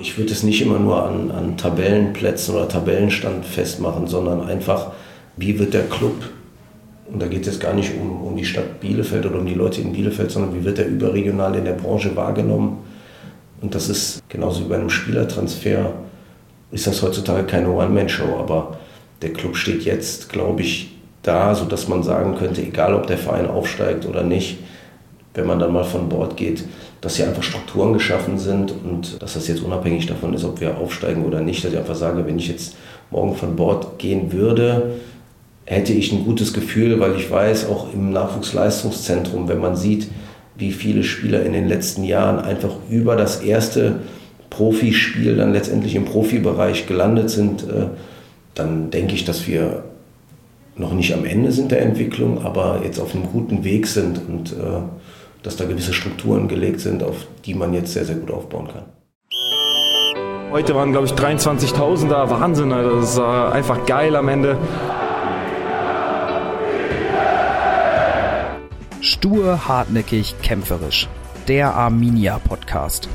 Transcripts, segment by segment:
Ich würde es nicht immer nur an, an Tabellenplätzen oder Tabellenstand festmachen, sondern einfach, wie wird der Club, und da geht es gar nicht um, um die Stadt Bielefeld oder um die Leute in Bielefeld, sondern wie wird er überregional in der Branche wahrgenommen. Und das ist genauso wie bei einem Spielertransfer, ist das heutzutage keine One-Man-Show, aber der Club steht jetzt, glaube ich, da, sodass man sagen könnte, egal ob der Verein aufsteigt oder nicht, wenn man dann mal von Bord geht, dass hier einfach Strukturen geschaffen sind und dass das jetzt unabhängig davon ist, ob wir aufsteigen oder nicht, dass ich einfach sage, wenn ich jetzt morgen von Bord gehen würde, hätte ich ein gutes Gefühl, weil ich weiß, auch im Nachwuchsleistungszentrum, wenn man sieht, wie viele Spieler in den letzten Jahren einfach über das erste Profispiel dann letztendlich im Profibereich gelandet sind, äh, dann denke ich, dass wir noch nicht am Ende sind der Entwicklung, aber jetzt auf einem guten Weg sind und äh, dass da gewisse Strukturen gelegt sind, auf die man jetzt sehr, sehr gut aufbauen kann. Heute waren, glaube ich, 23.000 da. Wahnsinn, Alter. das ist einfach geil am Ende. Stur, hartnäckig, kämpferisch. Der Arminia Podcast.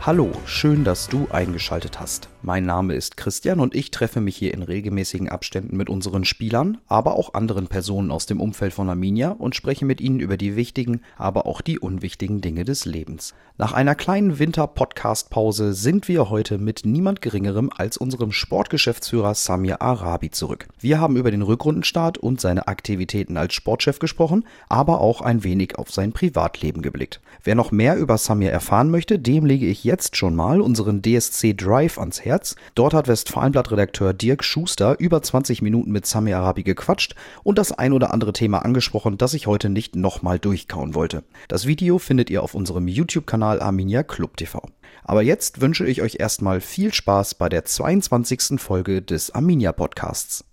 Hallo, schön, dass du eingeschaltet hast. Mein Name ist Christian und ich treffe mich hier in regelmäßigen Abständen mit unseren Spielern, aber auch anderen Personen aus dem Umfeld von Arminia und spreche mit ihnen über die wichtigen, aber auch die unwichtigen Dinge des Lebens. Nach einer kleinen Winter-Podcast-Pause sind wir heute mit niemand Geringerem als unserem Sportgeschäftsführer Samir Arabi zurück. Wir haben über den Rückrundenstart und seine Aktivitäten als Sportchef gesprochen, aber auch ein wenig auf sein Privatleben geblickt. Wer noch mehr über Samir erfahren möchte, dem lege ich jetzt schon mal unseren DSC Drive ans Herz. Dort hat Westfalenblatt-Redakteur Dirk Schuster über 20 Minuten mit Sami Arabi gequatscht und das ein oder andere Thema angesprochen, das ich heute nicht nochmal durchkauen wollte. Das Video findet ihr auf unserem YouTube-Kanal Arminia Club TV. Aber jetzt wünsche ich euch erstmal viel Spaß bei der 22. Folge des Arminia Podcasts.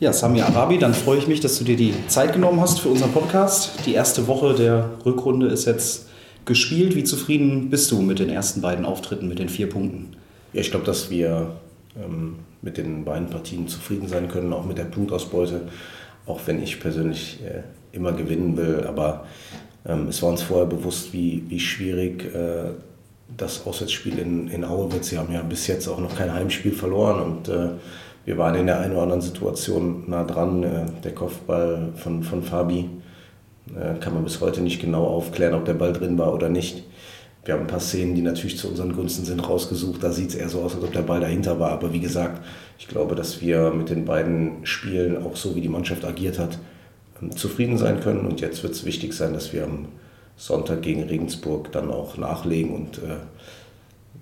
Ja, Sami Arabi, dann freue ich mich, dass du dir die Zeit genommen hast für unseren Podcast. Die erste Woche der Rückrunde ist jetzt gespielt. Wie zufrieden bist du mit den ersten beiden Auftritten, mit den vier Punkten? Ja, ich glaube, dass wir ähm, mit den beiden Partien zufrieden sein können, auch mit der Punktausbeute, auch wenn ich persönlich äh, immer gewinnen will. Aber ähm, es war uns vorher bewusst, wie, wie schwierig äh, das Auswärtsspiel in, in Aue wird. Sie haben ja bis jetzt auch noch kein Heimspiel verloren und äh, wir waren in der einen oder anderen Situation nah dran. Äh, der Kopfball von, von Fabi kann man bis heute nicht genau aufklären, ob der Ball drin war oder nicht. Wir haben ein paar Szenen, die natürlich zu unseren Gunsten sind, rausgesucht. Da sieht es eher so aus, als ob der Ball dahinter war. Aber wie gesagt, ich glaube, dass wir mit den beiden Spielen, auch so wie die Mannschaft agiert hat, ähm, zufrieden sein können. Und jetzt wird es wichtig sein, dass wir am Sonntag gegen Regensburg dann auch nachlegen und äh,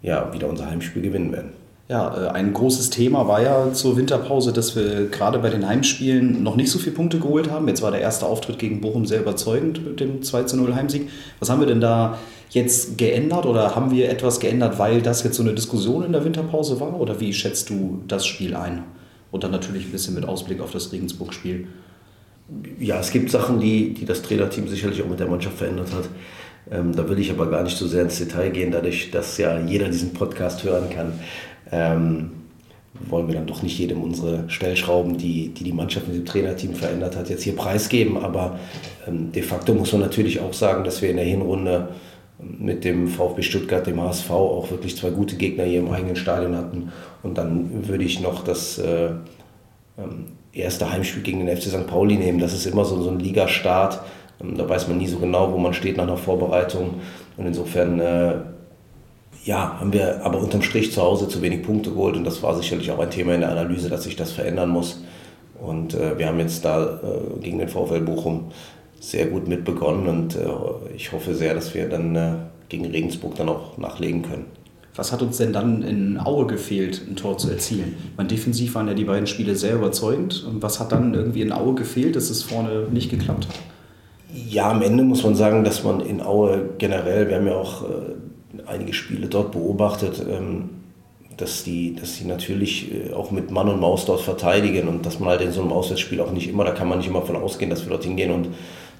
ja, wieder unser Heimspiel gewinnen werden. Ja, äh, ein großes Thema war ja zur Winterpause, dass wir gerade bei den Heimspielen noch nicht so viele Punkte geholt haben. Jetzt war der erste Auftritt gegen Bochum sehr überzeugend mit dem 2-0 Heimsieg. Was haben wir denn da jetzt geändert oder haben wir etwas geändert, weil das jetzt so eine Diskussion in der Winterpause war? Oder wie schätzt du das Spiel ein? Und dann natürlich ein bisschen mit Ausblick auf das Regensburg-Spiel. Ja, es gibt Sachen, die, die das Trainerteam sicherlich auch mit der Mannschaft verändert hat. Ähm, da will ich aber gar nicht so sehr ins Detail gehen, dadurch, dass ja jeder diesen Podcast hören kann ähm, wollen wir dann doch nicht jedem unsere Stellschrauben, die die, die Mannschaft mit dem Trainerteam verändert hat, jetzt hier preisgeben. Aber ähm, de facto muss man natürlich auch sagen, dass wir in der Hinrunde mit dem VfB Stuttgart, dem HSV, auch wirklich zwei gute Gegner hier im eigenen Stadion hatten. Und dann würde ich noch das äh, ähm, erste Heimspiel gegen den FC St. Pauli nehmen. Das ist immer so, so ein Ligastart. Ähm, da weiß man nie so genau, wo man steht nach einer Vorbereitung. Und insofern äh, ja, haben wir aber unterm Strich zu Hause zu wenig Punkte geholt und das war sicherlich auch ein Thema in der Analyse, dass sich das verändern muss. Und äh, wir haben jetzt da äh, gegen den VfL Bochum sehr gut mitbegonnen und äh, ich hoffe sehr, dass wir dann äh, gegen Regensburg dann auch nachlegen können. Was hat uns denn dann in Aue gefehlt, ein Tor zu erzielen? Mein defensiv waren ja die beiden Spiele sehr überzeugend. Und was hat dann irgendwie in Aue gefehlt, dass es vorne nicht geklappt hat? Ja, am Ende muss man sagen, dass man in Aue generell, wir haben ja auch äh, einige Spiele dort beobachtet, ähm, dass die, dass die natürlich äh, auch mit Mann und Maus dort verteidigen und dass man halt in so einem Auswärtsspiel auch nicht immer, da kann man nicht immer von ausgehen, dass wir dort hingehen und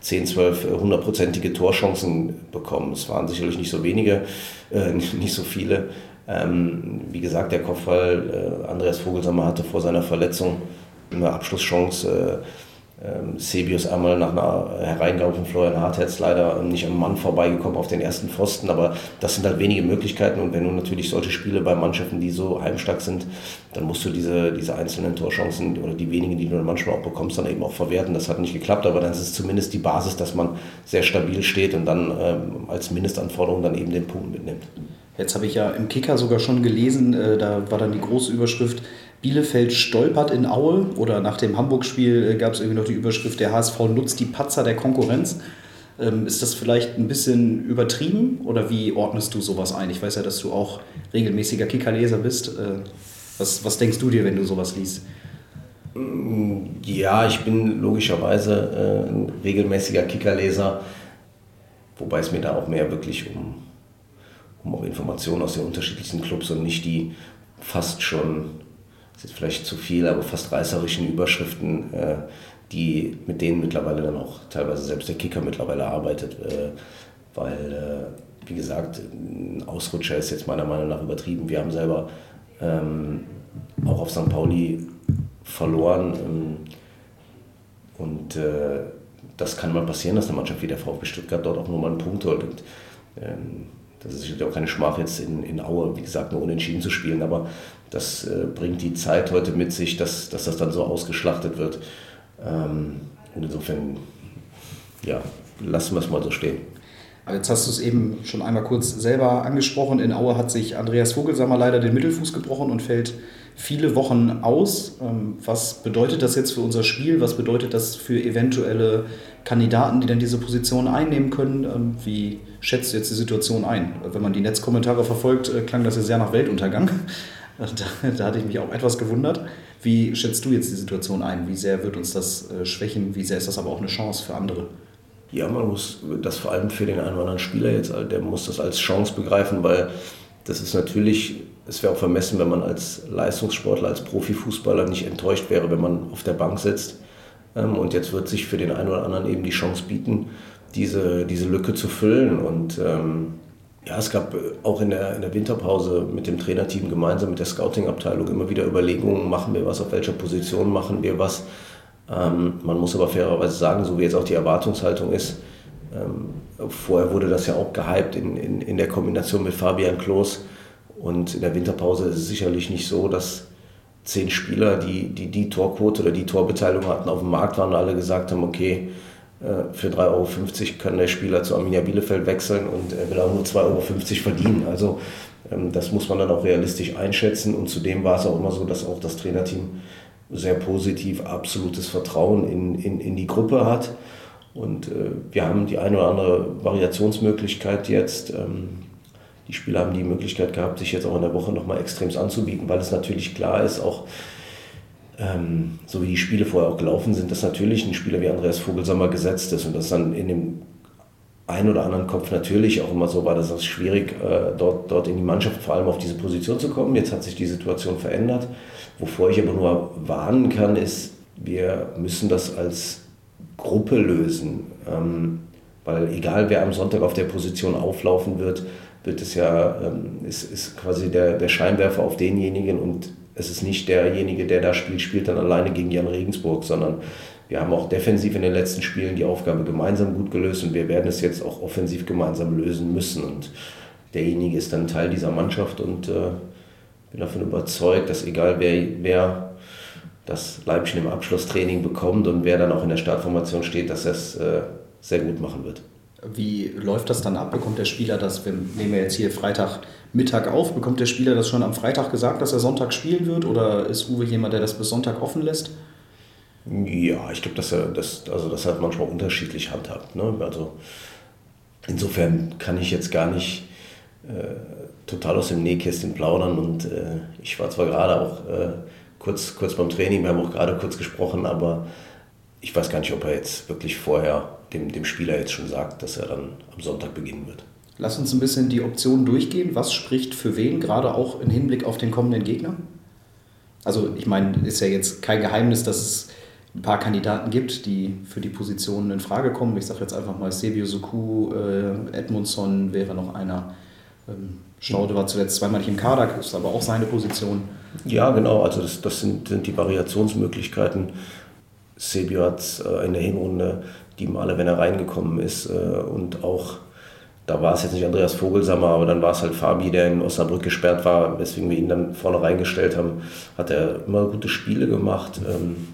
10, 12, 100-prozentige Torchancen bekommen. Es waren sicherlich nicht so wenige, äh, nicht so viele. Ähm, wie gesagt, der Kopfball, äh, Andreas Vogelsammer hatte vor seiner Verletzung eine Abschlusschance. Äh, ähm, Sebius einmal nach einer Hereingabe von Florian Hartherz leider nicht am Mann vorbeigekommen auf den ersten Pfosten, aber das sind halt wenige Möglichkeiten und wenn du natürlich solche Spiele bei Mannschaften, die so heimstark sind, dann musst du diese, diese einzelnen Torchancen oder die wenigen, die du dann manchmal auch bekommst, dann eben auch verwerten. Das hat nicht geklappt, aber dann ist es zumindest die Basis, dass man sehr stabil steht und dann ähm, als Mindestanforderung dann eben den Punkt mitnimmt. Jetzt habe ich ja im Kicker sogar schon gelesen, äh, da war dann die große Überschrift, Bielefeld stolpert in Aue oder nach dem Hamburg-Spiel äh, gab es irgendwie noch die Überschrift, der HSV nutzt die Patzer der Konkurrenz. Ähm, ist das vielleicht ein bisschen übertrieben oder wie ordnest du sowas ein? Ich weiß ja, dass du auch regelmäßiger Kickerleser bist. Äh, was, was denkst du dir, wenn du sowas liest? Ja, ich bin logischerweise äh, ein regelmäßiger Kickerleser, wobei es mir da auch mehr wirklich um, um auch Informationen aus den unterschiedlichsten Clubs und nicht die fast schon ist vielleicht zu viel, aber fast reißerischen Überschriften, äh, die, mit denen mittlerweile dann auch teilweise selbst der Kicker mittlerweile arbeitet. Äh, weil, äh, wie gesagt, ein Ausrutscher ist jetzt meiner Meinung nach übertrieben. Wir haben selber ähm, auch auf St. Pauli verloren. Ähm, und äh, das kann mal passieren, dass eine Mannschaft wie der VfB Stuttgart dort auch nur mal einen Punkt holt. Und, ähm, das ist sicherlich auch keine Schmach, jetzt in, in Aue, wie gesagt, nur unentschieden zu spielen. Aber das äh, bringt die Zeit heute mit sich, dass, dass das dann so ausgeschlachtet wird. Ähm, und insofern, ja, lassen wir es mal so stehen. Aber jetzt hast du es eben schon einmal kurz selber angesprochen. In Aue hat sich Andreas Vogelsammer leider den Mittelfuß gebrochen und fällt viele Wochen aus. Ähm, was bedeutet das jetzt für unser Spiel? Was bedeutet das für eventuelle Kandidaten, die dann diese Position einnehmen können? Ähm, wie schätzt jetzt die Situation ein? Wenn man die Netzkommentare verfolgt, äh, klang das ja sehr nach Weltuntergang. Da, da, hatte ich mich auch etwas gewundert. Wie schätzt du jetzt die Situation ein? Wie sehr wird uns das äh, schwächen? Wie sehr ist das aber auch eine Chance für andere? Ja, man muss das vor allem für den einen oder anderen Spieler jetzt, der muss das als Chance begreifen, weil das ist natürlich, es wäre auch vermessen, wenn man als Leistungssportler, als Profifußballer nicht enttäuscht wäre, wenn man auf der Bank sitzt. Ähm, und jetzt wird sich für den einen oder anderen eben die Chance bieten, diese, diese Lücke zu füllen. Und ähm, ja, es gab auch in der, in der Winterpause mit dem Trainerteam gemeinsam mit der Scouting-Abteilung immer wieder Überlegungen, machen wir was, auf welcher Position machen wir was. Ähm, man muss aber fairerweise sagen, so wie jetzt auch die Erwartungshaltung ist, ähm, vorher wurde das ja auch gehypt in, in, in der Kombination mit Fabian Klos. Und in der Winterpause ist es sicherlich nicht so, dass zehn Spieler, die die, die Torquote oder die Torbeteiligung hatten, auf dem Markt waren und alle gesagt haben, okay, für 3,50 Euro kann der Spieler zu Arminia Bielefeld wechseln und er will auch nur 2,50 Euro verdienen. Also ähm, das muss man dann auch realistisch einschätzen und zudem war es auch immer so, dass auch das Trainerteam sehr positiv absolutes Vertrauen in, in, in die Gruppe hat. Und äh, wir haben die eine oder andere Variationsmöglichkeit jetzt. Ähm, die Spieler haben die Möglichkeit gehabt, sich jetzt auch in der Woche nochmal extremst anzubieten, weil es natürlich klar ist, auch ähm, so wie die Spiele vorher auch gelaufen sind, dass natürlich ein Spieler wie Andreas Vogelsammer gesetzt ist und das dann in dem einen oder anderen Kopf natürlich auch immer so war, dass es schwierig äh, dort, dort in die Mannschaft vor allem auf diese Position zu kommen. Jetzt hat sich die Situation verändert. Wovor ich aber nur warnen kann, ist, wir müssen das als Gruppe lösen. Ähm, weil egal wer am Sonntag auf der Position auflaufen wird, wird es ja, ähm, ist, ist quasi der, der Scheinwerfer auf denjenigen und es ist nicht derjenige, der da spielt, spielt dann alleine gegen Jan Regensburg, sondern wir haben auch defensiv in den letzten Spielen die Aufgabe gemeinsam gut gelöst und wir werden es jetzt auch offensiv gemeinsam lösen müssen. Und derjenige ist dann Teil dieser Mannschaft und äh, bin davon überzeugt, dass egal wer, wer das Leibchen im Abschlusstraining bekommt und wer dann auch in der Startformation steht, dass er es äh, sehr gut machen wird. Wie läuft das dann ab? Bekommt der Spieler das, wir nehmen jetzt hier Freitagmittag auf, bekommt der Spieler das schon am Freitag gesagt, dass er Sonntag spielen wird? Oder ist Uwe jemand, der das bis Sonntag offen lässt? Ja, ich glaube, dass er das, also das hat manchmal unterschiedlich handhabt. Ne? Also insofern kann ich jetzt gar nicht äh, total aus dem Nähkästchen plaudern und äh, ich war zwar gerade auch äh, kurz, kurz beim Training, wir haben auch gerade kurz gesprochen, aber ich weiß gar nicht, ob er jetzt wirklich vorher dem, dem Spieler jetzt schon sagt, dass er dann am Sonntag beginnen wird. Lass uns ein bisschen die Optionen durchgehen. Was spricht für wen, gerade auch im Hinblick auf den kommenden Gegner? Also ich meine, ist ja jetzt kein Geheimnis, dass es ein paar Kandidaten gibt, die für die Positionen in Frage kommen. Ich sage jetzt einfach mal Sebio Suku, äh, Edmundson wäre noch einer. Ähm, Staude war zuletzt zweimal nicht im Kader, ist aber auch seine Position. Ja, genau. Also das, das sind, sind die Variationsmöglichkeiten Sebio hat äh, in der Hinrunde die Male, wenn er reingekommen ist äh, und auch da war es jetzt nicht Andreas Vogelsammer, aber dann war es halt Fabi, der in Osnabrück gesperrt war, weswegen wir ihn dann vorne reingestellt haben, hat er immer gute Spiele gemacht. Ähm,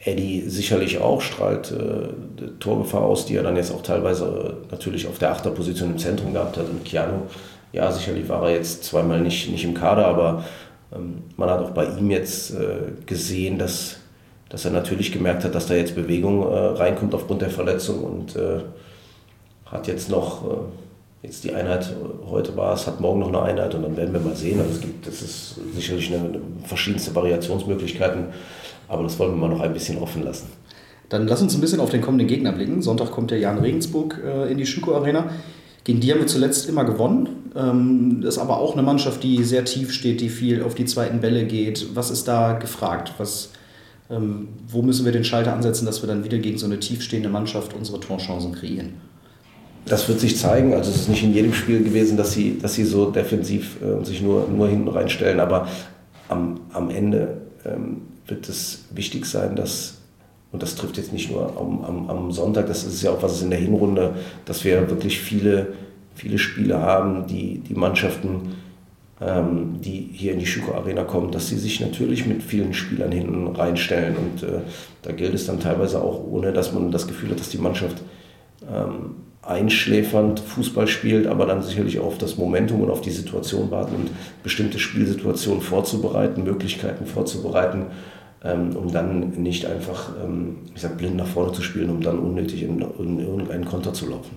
Eddie sicherlich auch, strahlt äh, Torgefahr aus, die er dann jetzt auch teilweise äh, natürlich auf der Achterposition im Zentrum gehabt hat. Und Keanu, ja, sicherlich war er jetzt zweimal nicht, nicht im Kader, aber ähm, man hat auch bei ihm jetzt äh, gesehen, dass, dass er natürlich gemerkt hat, dass da jetzt Bewegung äh, reinkommt aufgrund der Verletzung und äh, hat jetzt noch, äh, jetzt die Einheit äh, heute war es, hat morgen noch eine Einheit und dann werden wir mal sehen. Also es gibt, das ist sicherlich eine, verschiedenste Variationsmöglichkeiten, aber das wollen wir mal noch ein bisschen offen lassen. Dann lass uns ein bisschen auf den kommenden Gegner blicken. Sonntag kommt der Jan Regensburg äh, in die Schüko Arena. Gegen die haben wir zuletzt immer gewonnen. Ähm, das ist aber auch eine Mannschaft, die sehr tief steht, die viel auf die zweiten Bälle geht. Was ist da gefragt? Was, ähm, wo müssen wir den Schalter ansetzen, dass wir dann wieder gegen so eine tiefstehende Mannschaft unsere Torchancen kreieren? Das wird sich zeigen. Also es ist nicht in jedem Spiel gewesen, dass sie, dass sie so defensiv äh, sich nur, nur hinten reinstellen. Aber am, am Ende ähm, wird es wichtig sein, dass, und das trifft jetzt nicht nur am, am, am Sonntag, das ist ja auch was es in der Hinrunde, dass wir wirklich viele, viele Spiele haben, die, die Mannschaften, ähm, die hier in die Schüko Arena kommen, dass sie sich natürlich mit vielen Spielern hinten reinstellen. Und äh, da gilt es dann teilweise auch, ohne dass man das Gefühl hat, dass die Mannschaft ähm, einschläfernd Fußball spielt, aber dann sicherlich auf das Momentum und auf die Situation warten und bestimmte Spielsituationen vorzubereiten, Möglichkeiten vorzubereiten, ähm, um dann nicht einfach, ähm, ich sag, blind nach vorne zu spielen, um dann unnötig in, in irgendeinen Konter zu laufen.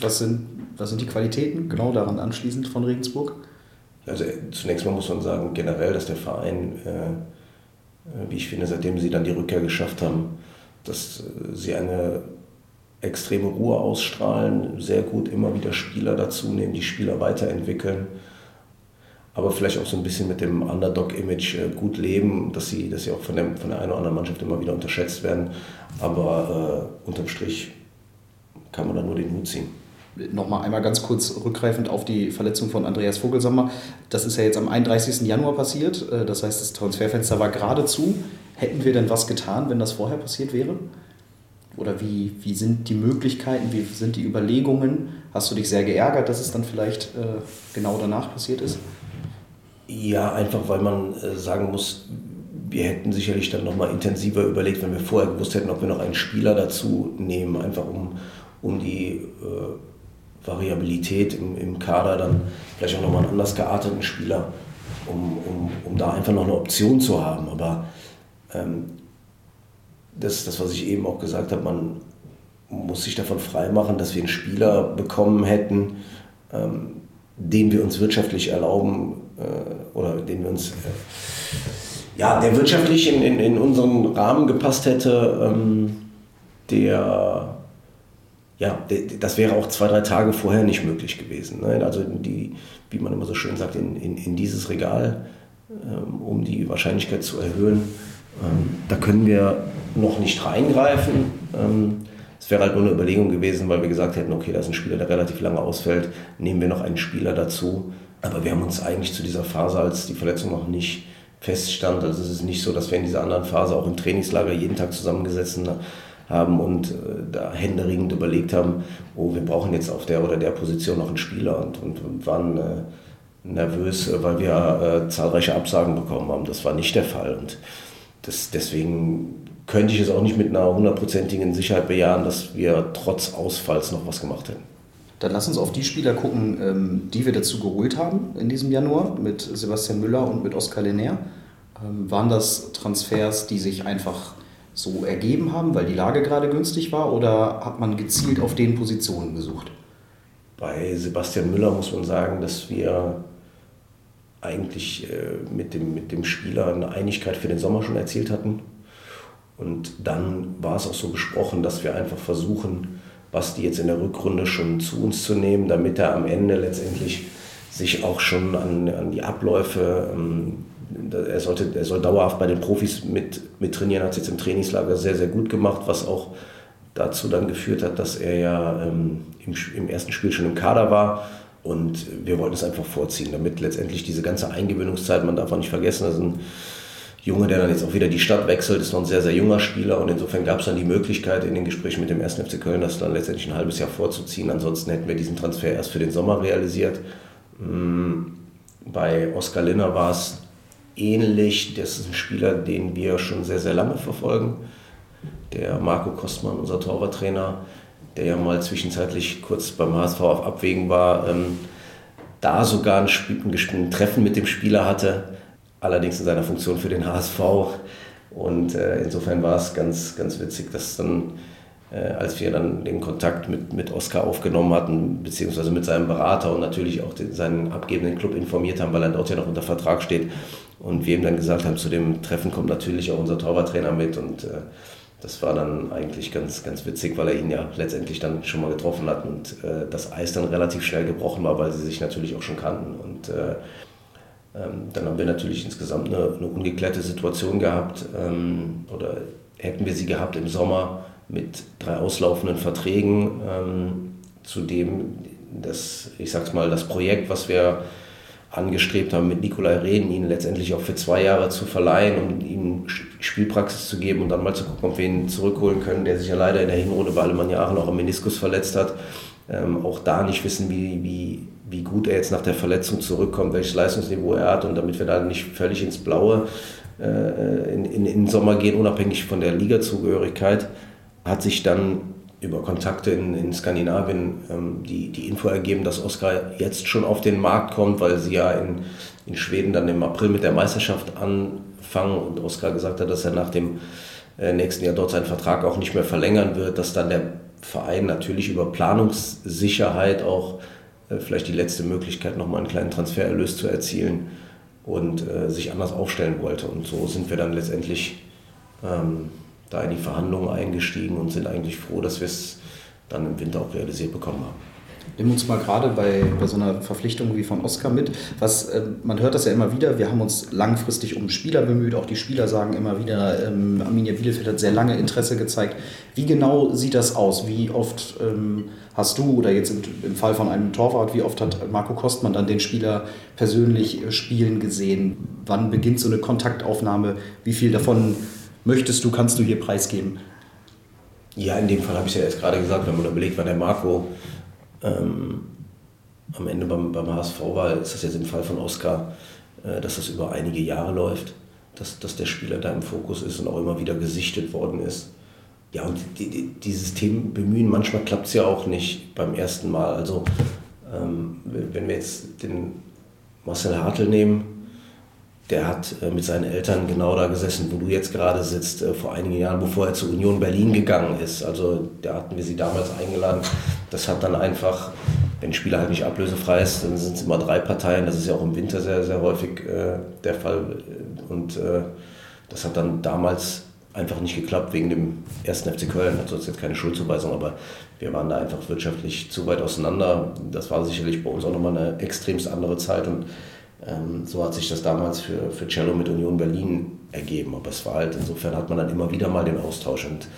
Was sind, was sind die Qualitäten genau daran anschließend von Regensburg? Also zunächst mal muss man sagen, generell, dass der Verein, äh, äh wie ich finde, seitdem sie dann die Rückkehr geschafft haben, dass äh, sie eine extreme Ruhe ausstrahlen, sehr gut immer wieder Spieler dazu nehmen, die Spieler weiterentwickeln, aber vielleicht auch so ein bisschen mit dem Underdog-Image äh, gut leben, dass sie, dass sie auch von der, von der einen oder anderen Mannschaft immer wieder unterschätzt werden. Aber äh, unterm Strich kann man da nur den Hut ziehen. Nochmal einmal ganz kurz rückgreifend auf die Verletzung von Andreas Vogelsammer. Das ist ja jetzt am 31. Januar passiert. Äh, das heißt, das Transferfenster war gerade zu. Hätten wir denn was getan, wenn das vorher passiert wäre? Oder wie, wie sind die Möglichkeiten, wie sind die Überlegungen? Hast du dich sehr geärgert, dass es dann vielleicht äh, genau danach passiert ist? Ja, einfach weil man äh, sagen muss, wir hätten sicherlich dann nochmal intensiver überlegt, wenn wir vorher gewusst hätten, ob wir noch einen Spieler dazu nehmen, einfach um, um die äh, Variabilität im, im Kader dann vielleicht auch nochmal einen anders gearteten Spieler, um, um, um da einfach noch eine Option zu haben. Aber ähm, das, das, was ich eben auch gesagt habe, man muss sich davon freimachen, dass wir einen Spieler bekommen hätten, ähm, den wir uns wirtschaftlich erlauben äh, oder den wir uns, äh, ja, der wirtschaftlich in, in, in, unseren Rahmen gepasst hätte, ähm, der, ja, das wäre auch zwei, drei Tage vorher nicht möglich gewesen. Ne? Also die, wie man immer so schön sagt, in, in, in dieses Regal, ähm, um die Wahrscheinlichkeit zu erhöhen, ähm, da können wir noch nicht reingreifen. Ähm, es wäre halt nur eine Überlegung gewesen, weil wir gesagt hätten, okay, da ist ein Spieler, der relativ lange ausfällt, nehmen wir noch einen Spieler dazu. Aber wir haben uns eigentlich zu dieser Phase, als die Verletzung noch nicht feststand, also es ist nicht so, dass wir in dieser anderen Phase auch im Trainingslager jeden Tag zusammengesessen haben und äh, da händeringend überlegt haben, oh, wir brauchen jetzt auf der oder der Position noch einen Spieler und, und, und waren äh, nervös, weil wir äh, zahlreiche Absagen bekommen haben. Das war nicht der Fall. Und das, deswegen könnte ich es auch nicht mit einer hundertprozentigen Sicherheit bejahen, dass wir trotz Ausfalls noch was gemacht hätten. Dann lass uns auf die Spieler gucken, ähm, die wir dazu geholt haben in diesem Januar mit Sebastian Müller und mit Oskar Lenner. Ähm, waren das Transfers, die sich einfach so ergeben haben, weil die Lage gerade günstig war, oder hat man gezielt auf den Positionen gesucht? Bei Sebastian Müller muss man sagen, dass wir eigentlich äh, mit, dem, mit dem Spieler eine Einigkeit für den Sommer schon erzielt hatten. Und dann war es auch so besprochen, dass wir einfach versuchen, Basti jetzt in der Rückrunde schon zu uns zu nehmen, damit er am Ende letztendlich sich auch schon an, an die Abläufe, ähm, er, sollte, er soll dauerhaft bei den Profis mit, mit trainieren, hat es jetzt im Trainingslager sehr, sehr gut gemacht, was auch dazu dann geführt hat, dass er ja ähm, im, im ersten Spiel schon im Kader war. Und wir wollten es einfach vorziehen, damit letztendlich diese ganze Eingewöhnungszeit, man darf auch nicht vergessen, das ein Junge, der dann jetzt auch wieder die Stadt wechselt, ist noch ein sehr, sehr junger Spieler und insofern gab es dann die Möglichkeit in den Gesprächen mit dem 1. FC Köln, das dann letztendlich ein halbes Jahr vorzuziehen. Ansonsten hätten wir diesen Transfer erst für den Sommer realisiert. Mm, bei Oskar Linner war es ähnlich. Das ist ein Spieler, den wir schon sehr, sehr lange verfolgen. Der Marco Kostmann, unser Torwarttrainer, der ja mal zwischenzeitlich kurz beim HSV auf Abwägen war, ähm, da sogar ein, Spiel, ein, Treffen mit dem Spieler hatte, allerdings in seiner Funktion für den HSV. Und äh, insofern war es ganz, ganz witzig, dass dann, äh, als wir dann den Kontakt mit, mit Oskar aufgenommen hatten, beziehungsweise mit seinem Berater und natürlich auch den, seinen abgebenden Club informiert haben, weil er dort ja noch unter Vertrag steht. Und wir ihm dann gesagt haben, zu dem Treffen kommt natürlich auch unser Torwarttrainer mit. Und äh, das war dann eigentlich ganz, ganz witzig, weil er ihn ja letztendlich dann schon mal getroffen hat und äh, das Eis dann relativ schnell gebrochen war, weil sie sich natürlich auch schon kannten. Und äh, ähm, dann haben wir natürlich insgesamt eine, eine ungeklärte Situation gehabt ähm, oder hätten wir sie gehabt im Sommer mit drei auslaufenden Verträgen, ähm, zudem das, ich sag's mal, das Projekt, was wir angestrebt haben, mit Nikolai Rehn ihn letztendlich auch für zwei Jahre zu verleihen, um ihm Spielpraxis zu geben und dann mal zu gucken, ob wir ihn zurückholen können, der sich ja leider in der Hinrunde bei Alemannia Aachen auch am Meniskus verletzt hat. Ähm, auch da nicht wissen, wie, wie, wie gut er jetzt nach der Verletzung zurückkommt, welches Leistungsniveau er hat und damit wir da nicht völlig ins Blaue äh, in, in, in den Sommer gehen, unabhängig von der Ligazugehörigkeit, hat sich dann über Kontakte in, in Skandinavien ähm, die, die Info ergeben, dass Oskar jetzt schon auf den Markt kommt, weil sie ja in, in Schweden dann im April mit der Meisterschaft anfangen und Oskar gesagt hat, dass er nach dem äh, nächsten Jahr dort seinen Vertrag auch nicht mehr verlängern wird, dass dann der Verein natürlich über Planungssicherheit auch vielleicht die letzte Möglichkeit, nochmal einen kleinen Transfererlös zu erzielen und äh, sich anders aufstellen wollte. Und so sind wir dann letztendlich ähm, da in die Verhandlungen eingestiegen und sind eigentlich froh, dass wir es dann im Winter auch realisiert bekommen haben. Nimm uns mal gerade bei, bei so einer Verpflichtung wie von Oscar mit. Was, äh, man hört das ja immer wieder, wir haben uns langfristig um Spieler bemüht. Auch die Spieler sagen immer wieder, ähm, Arminia Bielefeld hat sehr lange Interesse gezeigt. Wie genau sieht das aus? Wie oft ähm, hast du, oder jetzt im, im, Fall von einem Torwart, wie oft hat Marco Kostmann dann den Spieler persönlich spielen gesehen? Wann beginnt so eine Kontaktaufnahme? Wie viel davon möchtest du, kannst du hier preisgeben? Ja, in dem Fall habe ich es ja jetzt gerade gesagt, wenn man überlegt, wann der Marco ähm, am Ende beim, beim HSV war, ist das jetzt im Fall von Oskar, äh, dass das über einige Jahre läuft, dass, dass der Spieler da im Fokus ist und auch immer wieder gesichtet worden ist. Ja, und die, die, dieses Thema bemühen, manchmal klappt es ja auch nicht beim ersten Mal. Also, ähm, wenn wir jetzt den Marcel Hartl nehmen, der hat äh, mit seinen Eltern genau da gesessen, wo du jetzt gerade sitzt, äh, vor einigen Jahren, bevor er zur Union Berlin gegangen ist. Also da hatten wir sie damals eingeladen. Das hat dann einfach, wenn ein Spieler halt nicht ablösefrei ist, dann sind es immer drei Parteien. Das ist ja auch im Winter sehr, sehr häufig äh, der Fall. Und äh, das hat dann damals einfach nicht geklappt wegen dem ersten FC Köln. Das ist jetzt keine Schuldzuweisung, aber wir waren da einfach wirtschaftlich zu weit auseinander. Das war sicherlich bei uns auch nochmal eine extremst andere Zeit und so hat sich das damals für, für Cello mit Union Berlin ergeben. Aber es war halt, insofern hat man dann immer wieder mal den Austausch und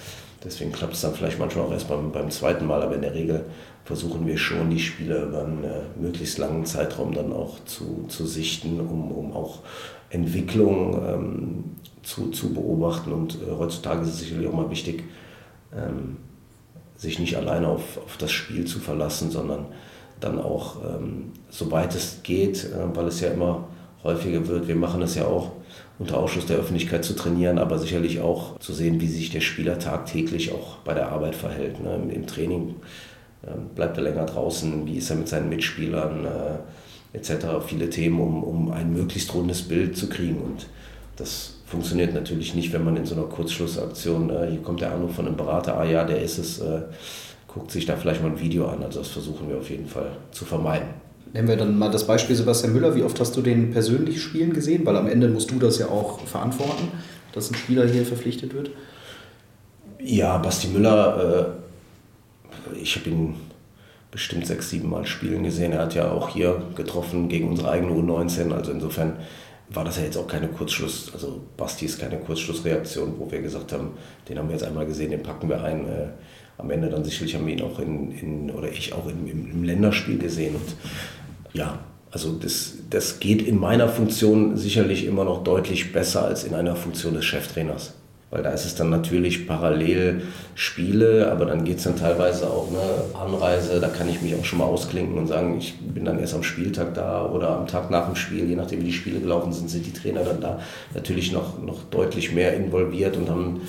deswegen klappt es dann vielleicht manchmal auch erst beim, beim zweiten Mal. Aber in der Regel versuchen wir schon, die Spiele über einen äh, möglichst langen Zeitraum dann auch zu, zu sichten, um, um auch Entwicklung ähm, zu, zu beobachten. Und äh, heutzutage ist es sicherlich auch mal wichtig, ähm, sich nicht alleine auf, auf das Spiel zu verlassen, sondern dann auch, ähm, soweit es geht, äh, weil es ja immer häufiger wird, wir machen es ja auch unter Ausschuss der Öffentlichkeit zu trainieren, aber sicherlich auch zu sehen, wie sich der Spieler tagtäglich auch bei der Arbeit verhält. Ne? Im, Im, Training äh, bleibt er länger draußen, wie ist er mit seinen Mitspielern äh, etc. Viele Themen, um, um ein möglichst rundes Bild zu kriegen. Und das funktioniert natürlich nicht, wenn man in so einer Kurzschlussaktion, äh, hier kommt der Anruf von einem Berater, ah ja, der ist es, äh, guckt sich da vielleicht mal ein Video an. Also das versuchen wir auf jeden Fall zu vermeiden. Nehmen wir dann mal das Beispiel Sebastian Müller. Wie oft hast du den persönlich spielen gesehen? Weil am Ende musst du das ja auch verantworten, dass ein Spieler hier verpflichtet wird. Ja, Basti Müller, äh, ich habe ihn bestimmt sechs, sieben Mal spielen gesehen. Er hat ja auch hier getroffen gegen unsere eigene U19. Also insofern war das ja jetzt auch keine Kurzschluss, also Basti ist keine Kurzschlussreaktion, wo wir gesagt haben, den haben wir jetzt einmal gesehen, den packen wir ein. Äh, am Ende dann sicherlich haben wir ihn auch in, in oder ich auch im, im, im Länderspiel gesehen. Und ja, Also das, das geht in meiner Funktion sicherlich immer noch deutlich besser als in einer Funktion des Cheftrainers. Weil da ist es dann natürlich parallel Spiele, aber dann geht es dann teilweise auch eine Anreise, da kann ich mich auch schon mal ausklinken und sagen, ich bin dann erst am Spieltag da oder am Tag nach dem Spiel, je nachdem wie die Spiele gelaufen sind, sind die Trainer dann da natürlich noch, noch deutlich mehr involviert und haben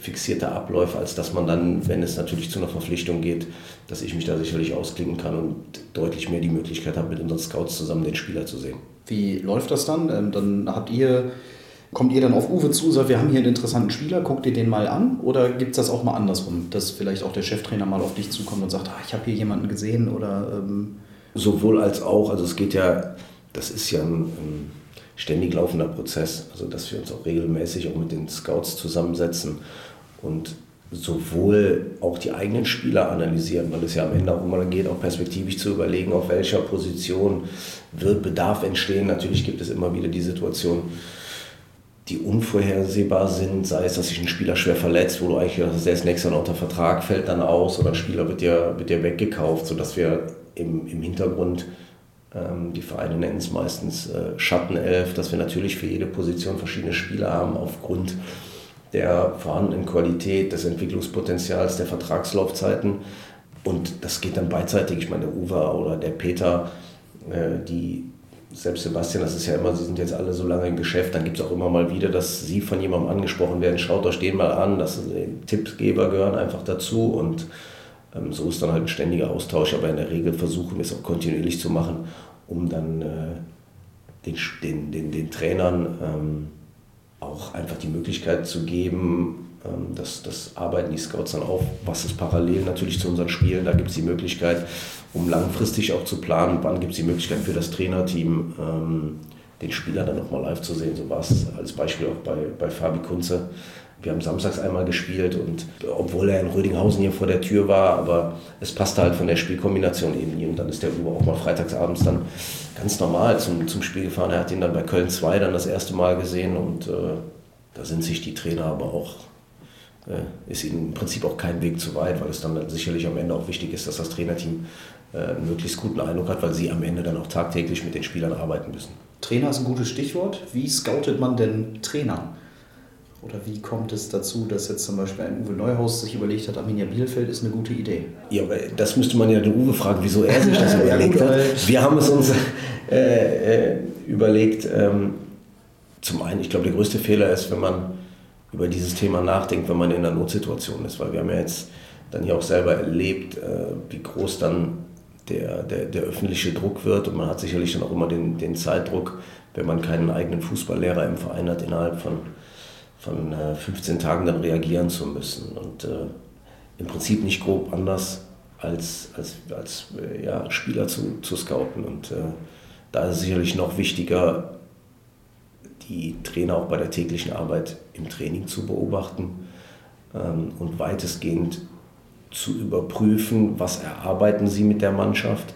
fixierte Abläufe, als dass man dann, wenn es natürlich zu einer Verpflichtung geht, dass ich mich da sicherlich ausklinken kann und deutlich mehr die Möglichkeit habe, mit unseren Scouts zusammen den Spieler zu sehen. Wie läuft das dann? Ähm, dann habt ihr Kommt ihr dann auf Uwe zu, sagt, wir haben hier einen interessanten Spieler, guckt ihr den mal an? Oder gibt es das auch mal andersrum, dass vielleicht auch der Cheftrainer mal auf dich zukommt und sagt, ah, ich habe hier jemanden gesehen? Oder, ähm Sowohl als auch, also es geht ja, das ist ja ein, ein ständig laufender Prozess, also dass wir uns auch regelmäßig auch mit den Scouts zusammensetzen und sowohl auch die eigenen Spieler analysieren, weil es ja am Ende auch immer geht, auch perspektivisch zu überlegen, auf welcher Position wird Bedarf entstehen. Natürlich gibt es immer wieder die Situation, die unvorhersehbar sind, sei es, dass sich ein Spieler schwer verletzt, wo du eigentlich dass der ist nächstes Jahr unter Vertrag, fällt dann aus oder ein Spieler wird dir, wird dir weggekauft, sodass wir im, im Hintergrund, die Vereine nennen es meistens äh, Schattenelf, dass wir natürlich für jede Position verschiedene Spieler haben aufgrund der vorhandenen Qualität, des Entwicklungspotenzials, der Vertragslaufzeiten. Und das geht dann beidseitig. Ich meine, der Uwe oder der Peter, äh, die selbst Sebastian, das ist ja immer, sie sind jetzt alle so lange im Geschäft, dann gibt es auch immer mal wieder, dass sie von jemandem angesprochen werden, schaut euch den mal an, dass Tippgeber gehören einfach dazu und ähm, so ist dann halt ein ständiger Austausch, aber in der Regel versuchen wir es auch kontinuierlich zu machen, um dann äh, den, den, den, den Trainern ähm, auch einfach die Möglichkeit zu geben, ähm, das, das arbeiten die Scouts dann auf, was ist parallel natürlich zu unseren Spielen, da gibt es die Möglichkeit, um langfristig auch zu planen, wann gibt es die Möglichkeit für das Trainerteam, ähm, den Spieler dann nochmal live zu sehen. So war es als Beispiel auch bei, bei Fabi Kunze. Wir haben samstags einmal gespielt und obwohl er in Rödinghausen hier vor der Tür war, aber es passte halt von der Spielkombination eben nie. Und dann ist der Uwe auch mal freitagsabends dann ganz normal zum, zum Spiel gefahren. Er hat ihn dann bei Köln 2 dann das erste Mal gesehen und äh, da sind sich die Trainer aber auch äh, ist ihnen im Prinzip auch kein Weg zu weit, weil es dann sicherlich am Ende auch wichtig ist, dass das Trainerteam äh, einen möglichst guten Eindruck hat, weil sie am Ende dann auch tagtäglich mit den Spielern arbeiten müssen. Trainer ist ein gutes Stichwort. Wie scoutet man denn Trainer? Oder wie kommt es dazu, dass jetzt zum Beispiel ein Uwe Neuhaus sich überlegt hat, Arminia Bielefeld ist eine gute Idee? Ja, aber das müsste man ja den Uwe fragen, wieso er sich das überlegt hat. Wir haben es uns äh, äh, überlegt. Ähm, zum einen, ich glaube, der größte Fehler ist, wenn man über dieses Thema nachdenkt, wenn man in einer Notsituation ist. Weil wir haben ja jetzt dann hier auch selber erlebt, äh, wie groß dann der, der, der öffentliche Druck wird und man hat sicherlich dann auch immer den, den Zeitdruck, wenn man keinen eigenen Fußballlehrer im Verein hat, innerhalb von, von 15 äh, Tagen dann reagieren zu müssen. Und äh, im Prinzip nicht grob anders als, als, als äh, ja, Spieler zu, zu scouten. Und äh, da ist sicherlich noch wichtiger, die Trainer auch bei der täglichen Arbeit im Training zu beobachten ähm, und weitestgehend zu überprüfen, was erarbeiten sie mit der Mannschaft,